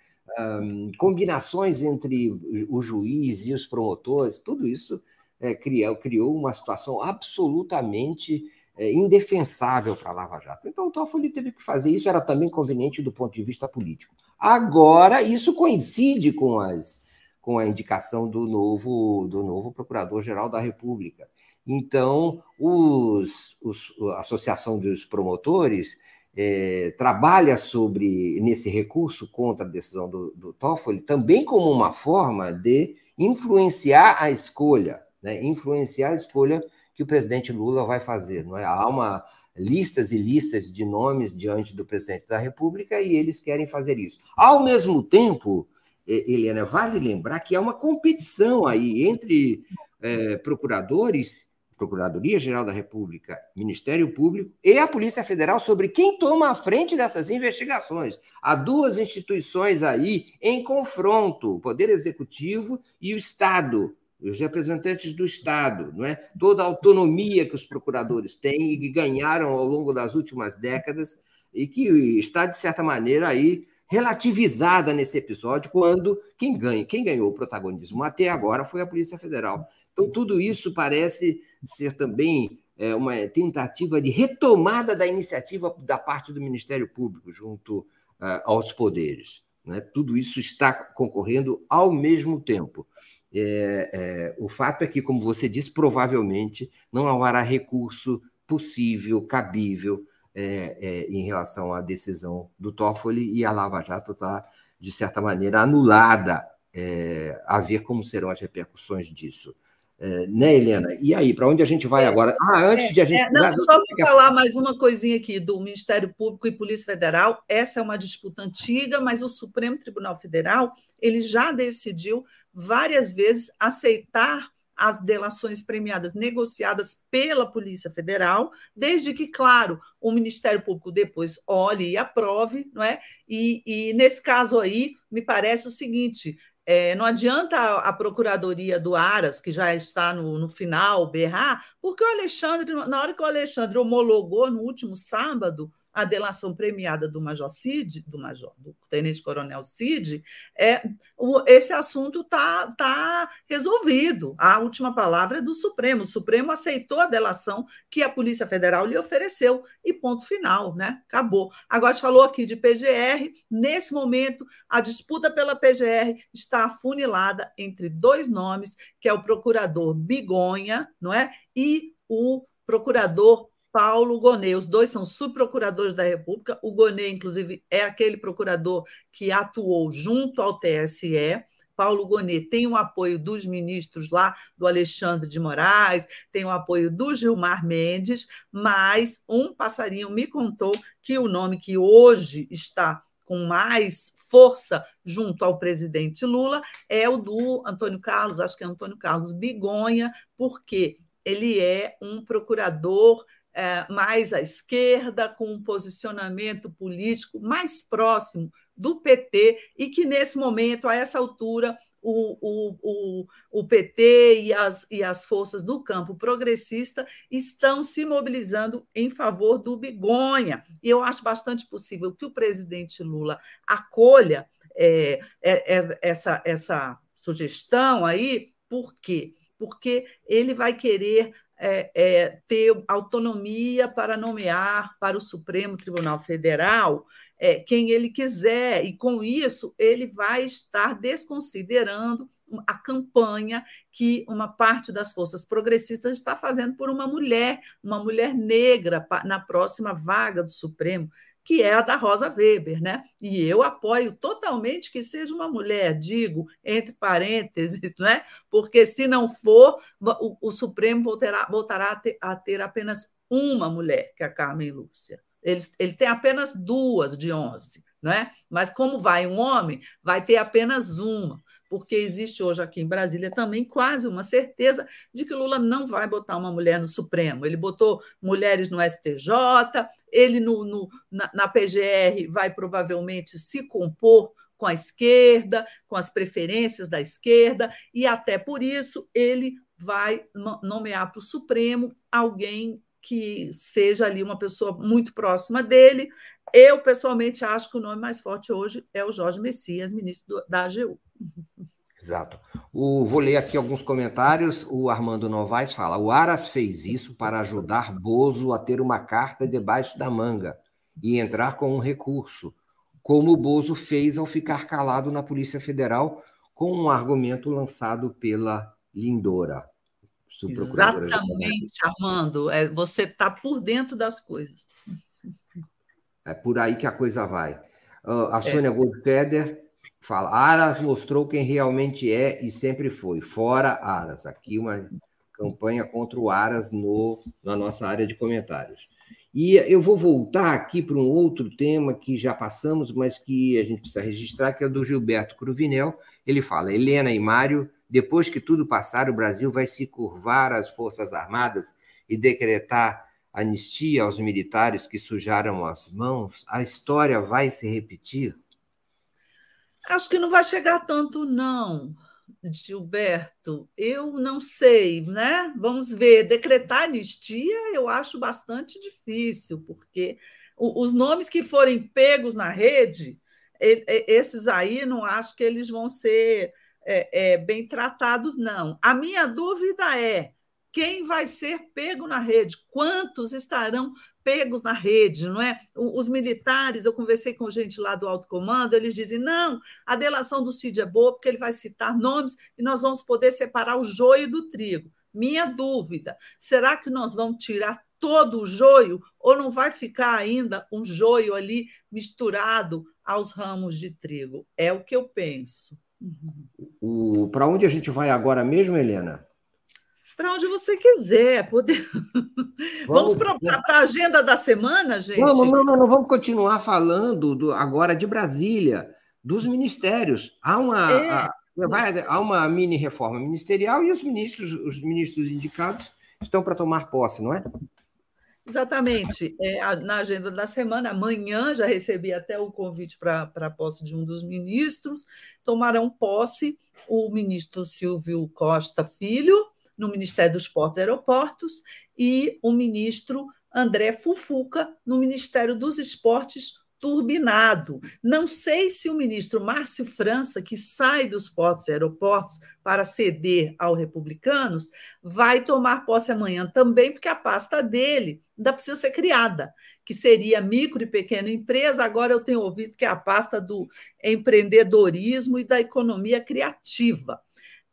combinações entre o juiz e os promotores, tudo isso é, criou, criou uma situação absolutamente é, indefensável para a Lava Jato. Então, o Toffoli teve que fazer isso, era também conveniente do ponto de vista político. Agora, isso coincide com, as, com a indicação do novo, do novo Procurador-Geral da República. Então, os, os, a Associação dos Promotores é, trabalha sobre nesse recurso contra a decisão do, do Toffoli também como uma forma de influenciar a escolha, né? influenciar a escolha que o presidente Lula vai fazer. Não é? Há uma listas e listas de nomes diante do presidente da República e eles querem fazer isso. Ao mesmo tempo, Helena, vale lembrar que há uma competição aí entre é, procuradores, Procuradoria-Geral da República, Ministério Público e a Polícia Federal sobre quem toma a frente dessas investigações. Há duas instituições aí em confronto, o Poder Executivo e o Estado os representantes do Estado, não é? toda a autonomia que os procuradores têm e que ganharam ao longo das últimas décadas e que está, de certa maneira, aí relativizada nesse episódio, quando quem ganha, quem ganhou o protagonismo até agora foi a Polícia Federal. Então, tudo isso parece ser também é, uma tentativa de retomada da iniciativa da parte do Ministério Público junto uh, aos poderes. Né? Tudo isso está concorrendo ao mesmo tempo. É, é, o fato é que, como você disse, provavelmente não haverá recurso possível, cabível, é, é, em relação à decisão do Toffoli e a Lava Jato está, de certa maneira, anulada a ver como serão as repercussões disso. É, né, Helena? E aí, para onde a gente vai é, agora? Ah, antes de a gente. não, só para falar mais uma coisinha aqui do Ministério Público e Polícia Federal. Essa é uma disputa antiga, mas o Supremo Tribunal Federal ele já decidiu várias vezes aceitar as delações premiadas negociadas pela Polícia Federal, desde que, claro, o Ministério Público depois olhe e aprove, não é? E, e nesse caso aí, me parece o seguinte: é, não adianta a, Procuradoria do Aras, que já está no, no, final, berrar, porque o Alexandre, na hora que o Alexandre homologou no último sábado a delação premiada do Major Cid, do Major, do Tenente Coronel Cid, é, o, esse assunto está tá resolvido. A última palavra é do Supremo. O Supremo aceitou a delação que a Polícia Federal lhe ofereceu e ponto final, né? Acabou. Agora falou aqui de PGR. Nesse momento, a disputa pela PGR está afunilada entre dois nomes, que é o procurador Bigonha, não é? E o procurador Paulo Gonet. Os dois são subprocuradores da República. O Gonet, inclusive, é aquele procurador que atuou junto ao TSE. Paulo Gonet tem o apoio dos ministros lá, do Alexandre de Moraes, tem o apoio do Gilmar Mendes, mas um passarinho me contou que o nome que hoje está com mais força junto ao presidente Lula é o do Antônio Carlos, acho que é Antônio Carlos Bigonha, porque ele é um procurador é, mais à esquerda, com um posicionamento político mais próximo do PT, e que, nesse momento, a essa altura, o, o, o, o PT e as, e as forças do campo progressista estão se mobilizando em favor do Bigonha. E eu acho bastante possível que o presidente Lula acolha é, é, é essa, essa sugestão aí, por quê? Porque ele vai querer é, é, ter autonomia para nomear para o Supremo Tribunal Federal é, quem ele quiser, e com isso ele vai estar desconsiderando a campanha que uma parte das forças progressistas está fazendo por uma mulher, uma mulher negra na próxima vaga do Supremo que é a da Rosa Weber, né? E eu apoio totalmente que seja uma mulher, digo, entre parênteses, né? Porque se não for, o, o Supremo voltará, voltará a, ter, a ter apenas uma mulher, que é a Carmen Lúcia. Ele, ele tem apenas duas de onze, né? Mas como vai um homem, vai ter apenas uma porque existe hoje aqui em Brasília também quase uma certeza de que Lula não vai botar uma mulher no Supremo. Ele botou mulheres no STJ, ele no, no na, na, PGR vai provavelmente se compor com a esquerda, com as preferências da esquerda, e até por isso ele vai nomear para o Supremo alguém que seja ali uma pessoa muito próxima dele. Eu, pessoalmente, acho que o nome mais forte hoje é o Jorge Messias, ministro da AGU. Exato. O, vou ler aqui alguns comentários. O Armando Novaes fala: o Aras fez isso para ajudar Bozo a ter uma carta debaixo da manga e entrar com um recurso, como o Bozo fez ao ficar calado na Polícia Federal com um argumento lançado pela Lindora. Exatamente, Armando. É, você está por dentro das coisas. É por aí que a coisa vai. Uh, a é. Sônia Goldfeder fala: Aras mostrou quem realmente é e sempre foi. Fora Aras. Aqui uma campanha contra o Aras no, na nossa área de comentários. E eu vou voltar aqui para um outro tema que já passamos, mas que a gente precisa registrar, que é do Gilberto Cruvinel. Ele fala: Helena e Mário depois que tudo passar, o Brasil vai se curvar às Forças Armadas e decretar anistia aos militares que sujaram as mãos? A história vai se repetir? Acho que não vai chegar tanto, não, Gilberto. Eu não sei, né? Vamos ver. Decretar anistia eu acho bastante difícil, porque os nomes que forem pegos na rede, esses aí não acho que eles vão ser é, é, bem tratados, não. A minha dúvida é quem vai ser pego na rede? Quantos estarão pegos na rede, não é? Os militares, eu conversei com gente lá do alto comando, eles dizem: não, a delação do Cid é boa, porque ele vai citar nomes e nós vamos poder separar o joio do trigo. Minha dúvida: será que nós vamos tirar todo o joio ou não vai ficar ainda um joio ali misturado aos ramos de trigo? É o que eu penso. O, Para onde a gente vai agora mesmo, Helena? Para onde você quiser. Poder... Vamos, vamos para a agenda da semana, gente? Vamos, não, não, não, vamos continuar falando do, agora de Brasília, dos ministérios. Há uma, é, a, vai, há uma mini reforma ministerial e os ministros, os ministros indicados estão para tomar posse, não é? Exatamente. É, na agenda da semana, amanhã já recebi até o convite para a posse de um dos ministros. Tomarão posse o ministro Silvio Costa Filho, no Ministério dos Portos e Aeroportos, e o ministro André Fufuca, no Ministério dos Esportes, turbinado. Não sei se o ministro Márcio França, que sai dos portos e aeroportos para ceder ao republicanos, vai tomar posse amanhã também, porque a pasta dele ainda precisa ser criada, que seria micro e pequena empresa. Agora eu tenho ouvido que é a pasta do empreendedorismo e da economia criativa.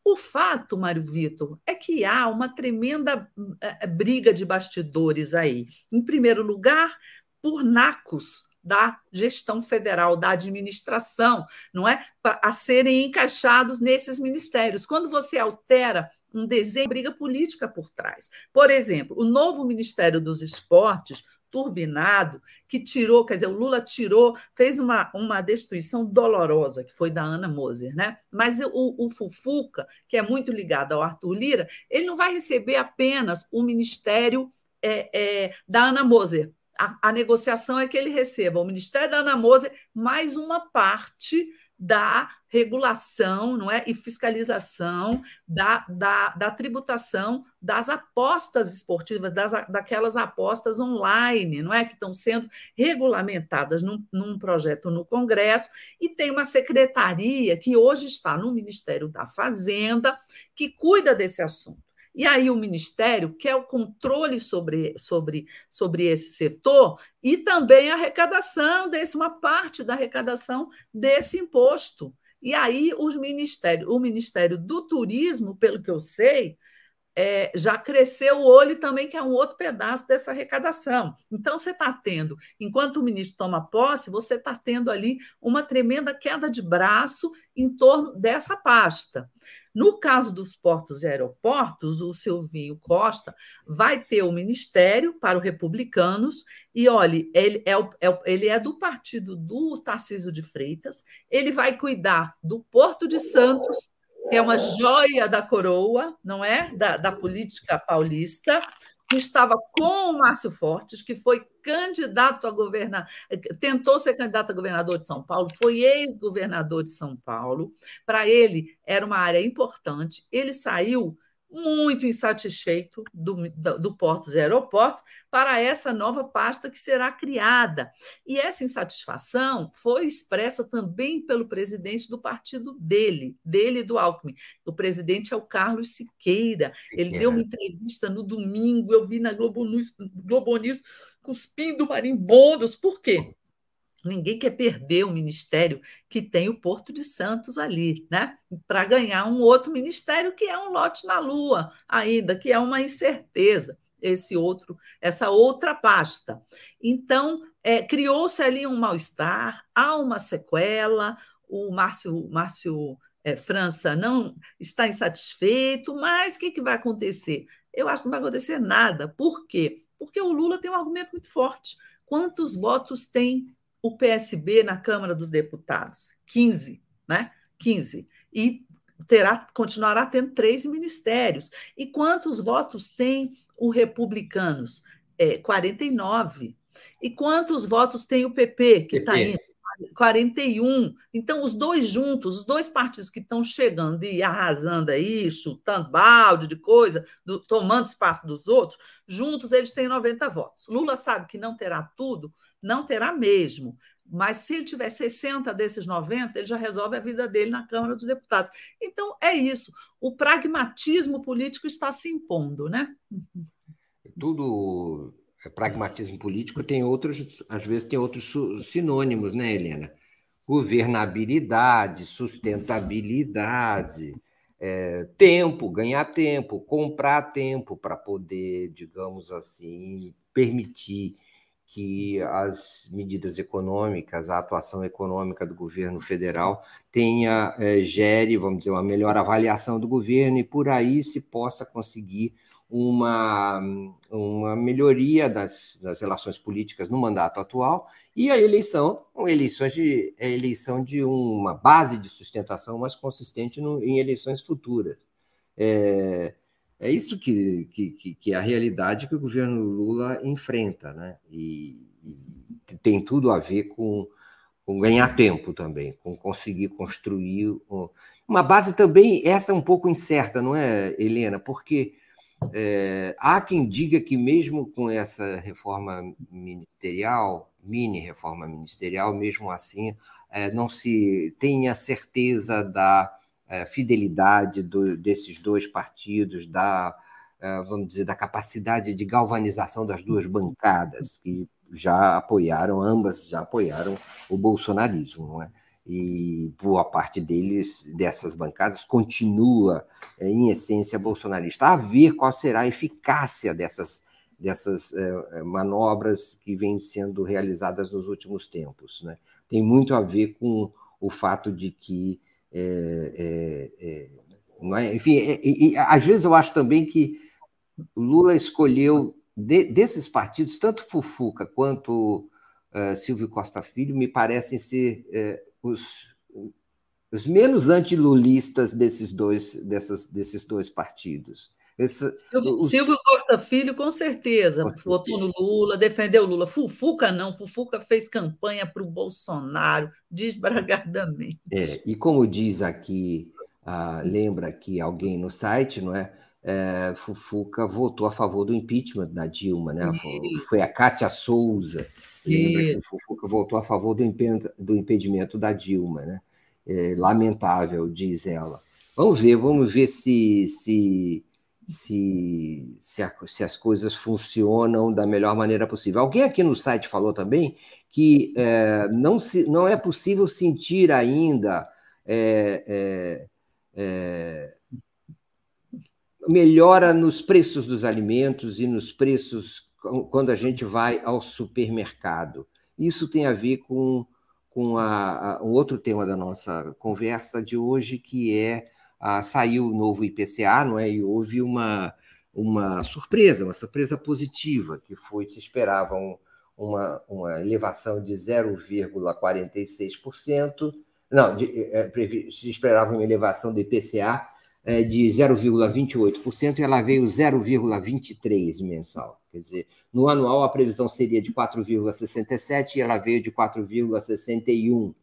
O fato, Mário Vitor, é que há uma tremenda eh, briga de bastidores aí. Em primeiro lugar, por nacos da gestão federal, da administração, não é? A serem encaixados nesses ministérios. Quando você altera um desenho, briga política por trás. Por exemplo, o novo Ministério dos Esportes, turbinado, que tirou, quer dizer, o Lula tirou, fez uma, uma destituição dolorosa, que foi da Ana Moser, né? Mas o, o Fufuca, que é muito ligado ao Arthur Lira, ele não vai receber apenas o ministério é, é, da Ana Moser, a, a, negociação é que ele receba o Ministério da Ana Moser mais uma parte da regulação não é? e fiscalização da, da, da tributação das apostas esportivas, das, daquelas apostas online, não é? Que estão sendo regulamentadas num, num projeto no Congresso, e tem uma secretaria que hoje está no Ministério da Fazenda, que cuida desse assunto. E aí o Ministério quer o controle sobre, sobre, sobre esse setor e também a arrecadação desse, uma parte da arrecadação desse imposto. E aí os ministérios, o Ministério do Turismo, pelo que eu sei, é, já cresceu o olho também, que é um outro pedaço dessa arrecadação. Então, você está tendo, enquanto o ministro toma posse, você está tendo ali uma tremenda queda de braço em torno dessa pasta. No caso dos portos e aeroportos, o Silvinho Costa vai ter o ministério para os republicanos, e olhe, ele é, é, ele é do partido do Tarcísio de Freitas, ele vai cuidar do Porto de Santos, que é uma joia da coroa, não é? Da, da política paulista, que estava com o Márcio Fortes, que foi candidato a governador, tentou ser candidato a governador de São Paulo, foi ex-governador de São Paulo. Para ele, era uma área importante. Ele saiu muito insatisfeito do, do, Portos e Aeroportos para essa nova pasta que será criada. E essa insatisfação foi expressa também pelo presidente do partido dele, dele e do Alckmin. O presidente é o Carlos Siqueira. Siqueira. Ele deu uma entrevista no domingo, eu vi na Globo News, Globo News cuspindo marimbondos. Por quê? Ninguém quer perder o ministério que tem o Porto de Santos ali, né? Para ganhar um outro ministério que é um lote na lua ainda, que é uma incerteza esse outro, essa outra pasta. Então, é, criou-se ali um mal-estar, há uma sequela, o Márcio, Márcio é, França não está insatisfeito, mas o que, que vai acontecer? Eu acho que não vai acontecer nada. Por quê? Porque o Lula tem um argumento muito forte. Quantos votos tem o PSB na Câmara dos Deputados? 15, né? 15. E terá, continuará tendo três ministérios. E quantos votos tem o Republicanos? É, 49. E quantos votos tem o PP, que está indo? 41. Então, os dois juntos, os dois partidos que estão chegando e arrasando aí, chutando balde de coisa, do, tomando espaço dos outros, juntos eles têm 90 votos. Lula sabe que não terá tudo, não terá mesmo. Mas se ele tiver 60 desses 90, ele já resolve a vida dele na Câmara dos Deputados. Então, é isso. O pragmatismo político está se impondo, né? Tudo pragmatismo político tem outros, às vezes tem outros sinônimos, né, Helena? Governabilidade, sustentabilidade, é, tempo, ganhar tempo, comprar tempo para poder, digamos assim, permitir que as medidas econômicas, a atuação econômica do governo federal tenha, é, gere, vamos dizer, uma melhor avaliação do governo e por aí se possa conseguir uma, uma melhoria das, das relações políticas no mandato atual e a eleição, eleições de, a eleição de uma base de sustentação mais consistente no, em eleições futuras. É, é isso que, que, que, é a realidade que o governo Lula enfrenta, né? E, e tem tudo a ver com, com, ganhar tempo também, com conseguir construir uma base também, essa é um pouco incerta, não é, Helena? Porque é, há quem diga que mesmo com essa reforma ministerial, mini reforma ministerial, mesmo assim, é, não se tem a certeza da é, fidelidade do, desses dois partidos, da, é, vamos dizer, da capacidade de galvanização das duas bancadas, que já apoiaram, ambas já apoiaram o bolsonarismo, não é? E boa parte deles, dessas bancadas, continua, é, em essência, bolsonarista. A ver qual será a eficácia dessas, dessas é, manobras que vêm sendo realizadas nos últimos tempos. Né? Tem muito a ver com o fato de que é, não é? Enfim, às vezes eu acho também que Lula escolheu de, desses partidos, tanto Fufuca quanto uh, Silvio Costa Filho, me parecem ser uh, os, os menos antilulistas desses dois, dessas, desses dois partidos. Esse, Silvio, os... Silvio, Costa Filho, com certeza, com votou no Lula, defendeu o Lula. Fufuca não, Fufuca fez campanha para o Bolsonaro, desbragadamente. É, e como diz aqui, ah, lembra aqui alguém no site, não é? É? Fufuca votou a favor do impeachment da Dilma, né? Isso. Foi a Cátia Souza. Lembra que o Fufuca votou a favor do, do impedimento da Dilma, né? É, lamentável, diz ela. Vamos ver, vamos ver se, se se, se, a, se, as coisas funcionam da melhor maneira possível. Alguém aqui no site falou também que é, não, se, não é possível sentir ainda é, melhora nos preços dos alimentos e nos preços quando a gente vai ao supermercado. Isso tem a ver com, com a, a, um outro tema da nossa conversa de hoje, que é ah, saiu o novo IPCA, não é? E houve uma, uma surpresa, uma surpresa positiva, que foi, se esperava um, uma, uma elevação de 0,46%, não, de, é, se esperava uma elevação do IPCA é, de 0,28% e ela veio 0,23% mensal. Quer dizer, no anual a previsão seria de 4,67% e ela veio de 4,61%.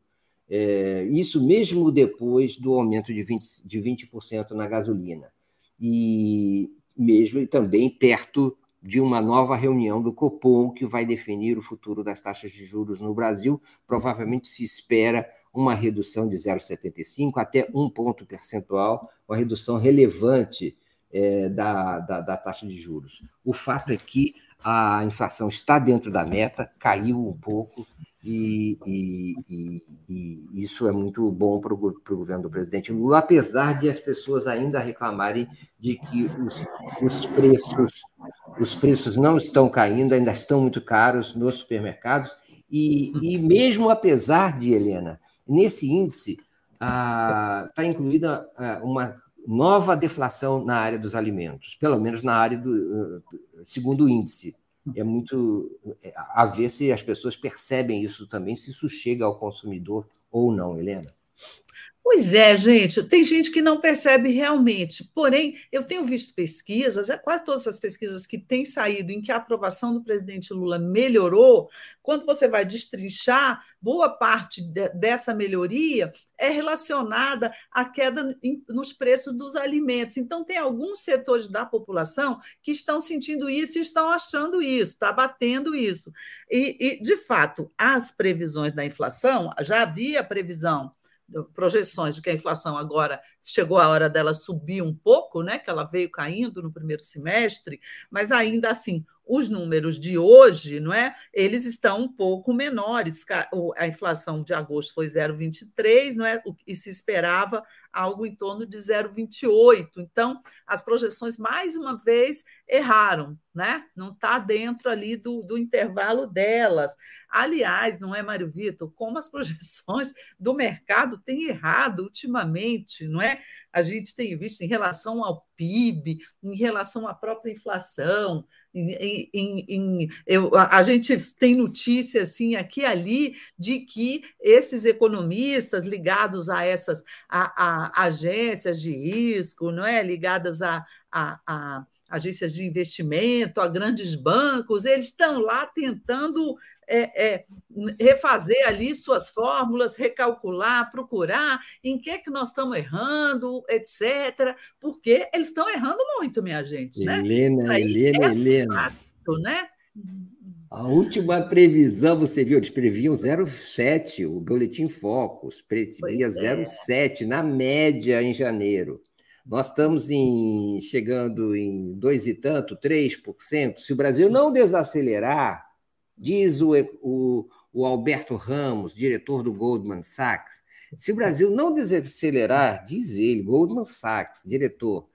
É, isso mesmo depois do aumento de 20%, de 20 na gasolina. E mesmo e também perto de uma nova reunião do Copom que vai definir o futuro das taxas de juros no Brasil. Provavelmente se espera uma redução de 0,75 até um ponto percentual, uma redução relevante é, da, da, da taxa de juros. O fato é que a inflação está dentro da meta, caiu um pouco, e, e, e, e, isso é muito bom para o governo do presidente Lula, apesar de as pessoas ainda reclamarem de que os, os, preços, os preços não estão caindo, ainda estão muito caros nos supermercados, e, mesmo apesar de, Helena, nesse índice está ah, incluída ah, uma nova deflação na área dos alimentos, pelo menos na área do ah, segundo índice é muito é, a ver se as pessoas percebem isso também, se isso chega ao consumidor ou não, Helena. Pois é, gente, tem gente que não percebe realmente. Porém, eu tenho visto pesquisas, é quase todas as pesquisas que têm saído em que a aprovação do presidente Lula melhorou, quando você vai destrinchar, boa parte de, dessa melhoria é relacionada à queda em, nos preços dos alimentos. Então, tem alguns setores da população que estão sentindo isso e estão achando isso, está batendo isso. E, e, de fato, as previsões da inflação, já havia previsão projeções de que a inflação agora chegou a hora dela subir um pouco, né? Que ela veio caindo no primeiro semestre, mas ainda assim os números de hoje, não é? Eles estão um pouco menores. A inflação de agosto foi 0,23, não é? E se esperava algo em torno de 0,28. Então, as projeções mais uma vez erraram, né? Não está dentro ali do, do intervalo delas. Aliás, não é, Mário Vitor, como as [laughs] projeções do mercado têm errado ultimamente, não é? A gente tem visto em relação ao PIB, em relação à própria inflação, em, em, em, eu, a, gente tem notícia assim aqui e ali de que esses economistas ligados a essas a, a agências de risco, não é, ligadas a, a, a agências de investimento, a grandes bancos, eles estão lá tentando é, é, refazer ali suas fórmulas, recalcular, procurar em que é que nós estamos errando, etc. Porque eles estão errando muito, minha gente. Né? Helena, né? Helena, é Helena. Fato, né? A última previsão, você viu, eles previam 0,7, o Boletim Focus previa 0,7 é. na média em janeiro. Nós estamos em, chegando em dois e tanto, 3%. Se o Brasil não desacelerar, diz o, o, o Alberto Ramos, diretor do Goldman Sachs, se o Brasil não desacelerar, diz ele, Goldman Sachs, diretor,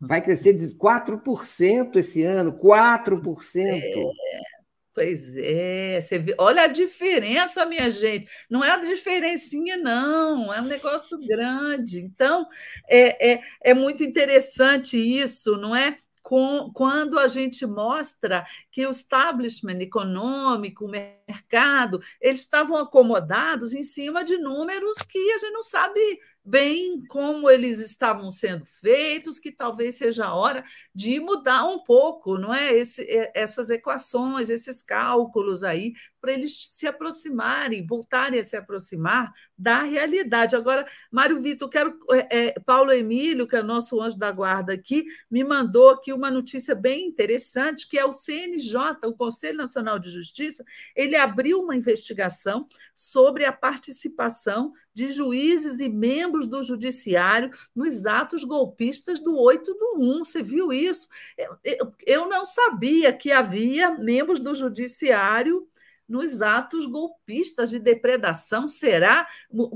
vai crescer de 4% esse ano, 4%. É. Pois é, você vê, olha a diferença, minha gente. Não é a diferencinha, não, é um negócio grande. Então, é, é, é muito interessante isso, não é? Com, quando a gente mostra que o establishment econômico, o mercado, eles estavam acomodados em cima de números que a gente não sabe bem como eles estavam sendo feitos, que talvez seja a hora de mudar um pouco, não é? Esse, essas equações, esses cálculos aí, para eles se aproximarem, voltarem a se aproximar da realidade. Agora, Mário Vitor, quero. É, é, Paulo Emílio, que é nosso anjo da guarda aqui, me mandou aqui uma notícia bem interessante, que é o CNJ, o Conselho Nacional de Justiça, ele abriu uma investigação sobre a participação de juízes e membros do judiciário nos atos golpistas do 8 do 1. Você viu isso? Eu, eu, eu não sabia que havia membros do judiciário nos atos golpistas de depredação. Será?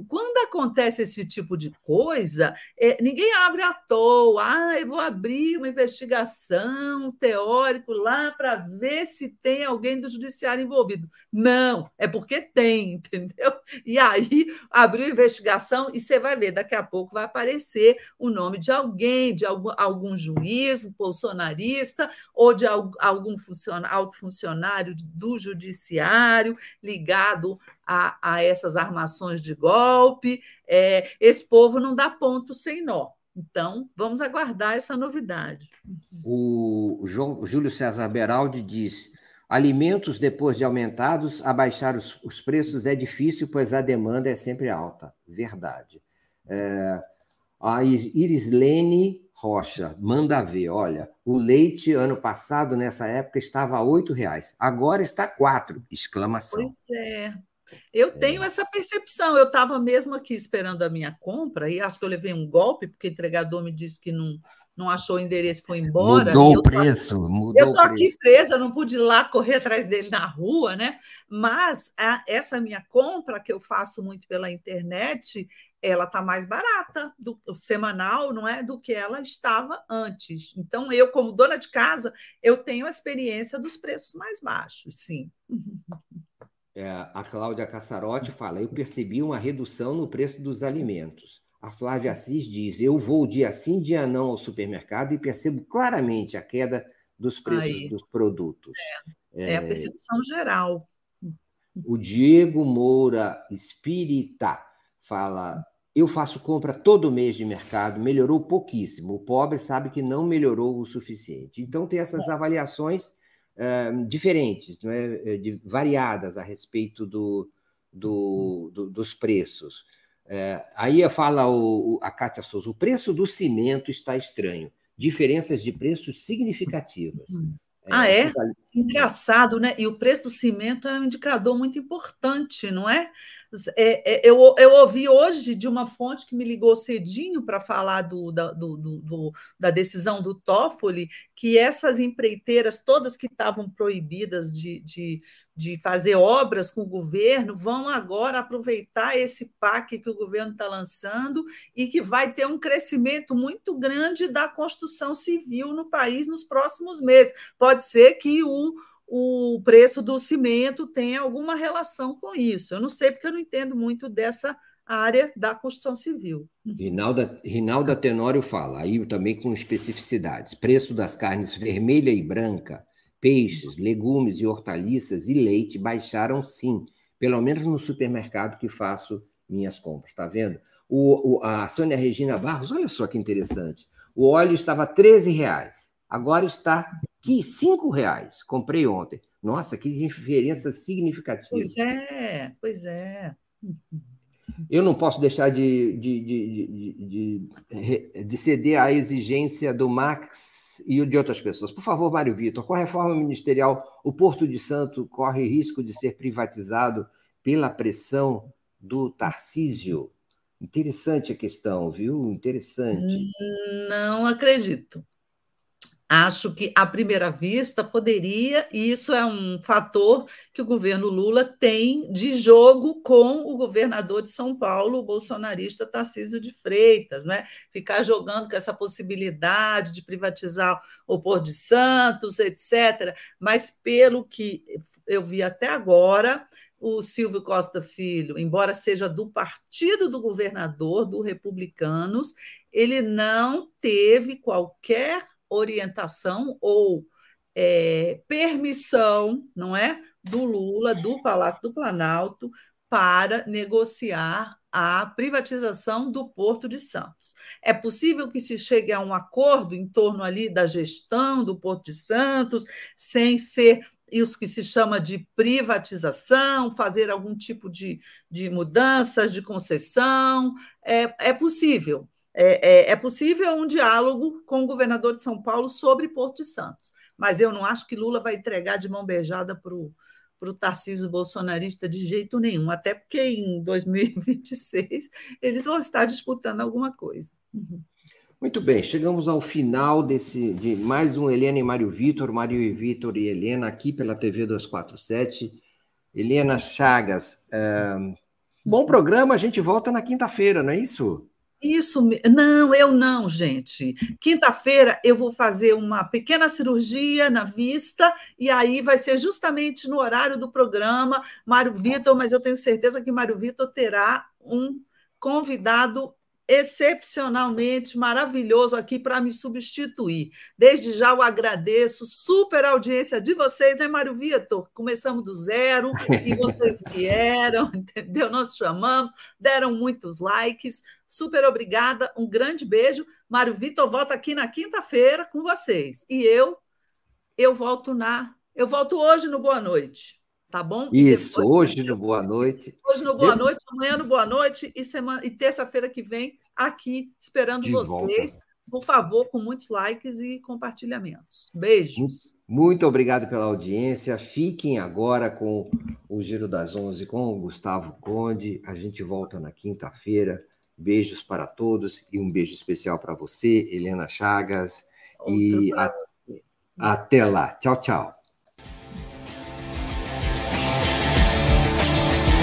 Quando acontece esse tipo de coisa, é, ninguém abre à toa. Ah, eu vou abrir uma investigação teórico lá para ver se tem alguém do judiciário envolvido. Não, é porque tem, [laughs] entendeu? E aí abriu investigação e você vai ver, daqui a pouco vai aparecer o nome de alguém, de algum, algum juiz bolsonarista ou de algum alto funcionário do judiciário ligado a, a essas armações de golpe. É, esse povo não dá ponto sem nó. Então, vamos aguardar essa novidade. O João, Júlio César Beraldi diz: alimentos, depois de aumentados, abaixar os, os preços é difícil, pois a demanda é sempre alta. Verdade. É, a Irislene Rocha manda ver: olha, o leite ano passado, nessa época, estava a R$ reais, agora está quatro. Exclamação. Pois é. Eu tenho é. essa percepção. Eu estava mesmo aqui esperando a minha compra e acho que eu levei um golpe, porque o entregador me disse que não, não achou o endereço e foi embora. Mudou o preço. Mudou eu estou aqui presa, não pude ir lá correr atrás dele na rua, né? Mas a, essa minha compra, que eu faço muito pela internet, ela está mais barata do semanal, não é, do que ela estava antes. Então, eu, como dona de casa, eu tenho a experiência dos preços mais baixos, sim. É, a Cláudia Cassarotti fala: eu percebi uma redução no preço dos alimentos. A Flávia Assis diz: eu vou dia sim, dia não ao supermercado e percebo claramente a queda dos preços Aí. dos produtos. É, é, a percepção geral. O Diego Moura Espírita fala: eu faço compra todo mês de mercado, melhorou pouquíssimo. O pobre sabe que não melhorou o suficiente. Então, tem essas avaliações uh, diferentes, não é? De, variadas a respeito do, do, do dos preços. Uh, aí fala o, a Cátia Souza: o preço do cimento está estranho, diferenças de preços significativas. Hum. Ah, é? Engraçado, né? E o preço do cimento é um indicador muito importante, não é? É, é, eu, eu ouvi hoje de uma fonte que me ligou cedinho para falar do, da, do, do, da decisão do Toffoli, que essas empreiteiras todas que estavam proibidas de, de, de fazer obras com o governo vão agora aproveitar esse PAC que o governo está lançando e que vai ter um crescimento muito grande da construção civil no país nos próximos meses. Pode ser que o o preço do cimento tem alguma relação com isso. Eu não sei, porque eu não entendo muito dessa área da construção civil. Rinalda, Rinalda Tenório fala, aí também com especificidades: preço das carnes vermelha e branca, peixes, legumes e hortaliças e leite baixaram sim, pelo menos no supermercado que faço minhas compras, tá vendo? O, o, a Sônia Regina Barros, olha só que interessante. O óleo estava 13 reais, agora está que cinco reais. Comprei ontem. Nossa, que diferença significativa. Pois é, pois é. Eu não posso deixar de, de, de, de, de ceder à exigência do Max e de outras pessoas. Por favor, Mário Vitor, com a reforma ministerial, o Porto de Santo corre risco de ser privatizado pela pressão do Tarcísio? Interessante a questão, viu? Interessante. Não acredito. Acho que, à primeira vista, poderia, e isso é um fator que o governo Lula tem de jogo com o governador de São Paulo, o bolsonarista Tarcísio de Freitas, né? ficar jogando com essa possibilidade de privatizar o Porto de Santos, etc. Mas, pelo que eu vi até agora, o Silvio Costa Filho, embora seja do partido do governador, do Republicanos, ele não teve qualquer orientação ou é, permissão, não é, do Lula, do Palácio do Planalto, para negociar a privatização do Porto de Santos. É possível que se chegue a um acordo em torno ali da gestão do Porto de Santos, sem ser isso que se chama de privatização, fazer algum tipo de, de mudanças de concessão. É, é possível é, é, é, possível um diálogo com o governador de São Paulo sobre Porto de Santos, mas eu não acho que Lula vai entregar de mão beijada para o Tarcísio bolsonarista de jeito nenhum, até porque em 2026 [laughs] eles vão estar disputando alguma coisa. Uhum. Muito bem, chegamos ao final desse de mais um Helena e Mário Vitor, Mário e Vitor e Helena aqui pela TV 247. Helena Chagas, é... bom programa, a gente volta na quinta-feira, não é isso? Isso, não, eu não, gente. Quinta-feira eu vou fazer uma pequena cirurgia na vista e aí vai ser justamente no horário do programa Mário Vitor, mas eu tenho certeza que Mário Vitor terá um convidado excepcionalmente maravilhoso aqui para me substituir. Desde já eu agradeço, super audiência de vocês, né, Mário Vitor? Começamos do zero e vocês [laughs] vieram, entendeu? Nós chamamos, deram muitos likes. Super obrigada, um grande beijo. Mário Vitor volta aqui na quinta-feira com vocês. E eu, eu volto na. Eu volto hoje no Boa Noite, tá bom? Isso, hoje no Boa Noite. Hoje no Boa Noite, amanhã no Boa Noite e, semana, e terça-feira que vem aqui esperando De vocês. Volta por favor, com muitos likes e compartilhamentos. Beijos. Muito obrigado pela audiência. Fiquem agora com o Giro das Onze com o Gustavo Conde. A gente volta na quinta-feira. Beijos para todos e um beijo especial para você, Helena Chagas. E a... até lá. Tchau, tchau.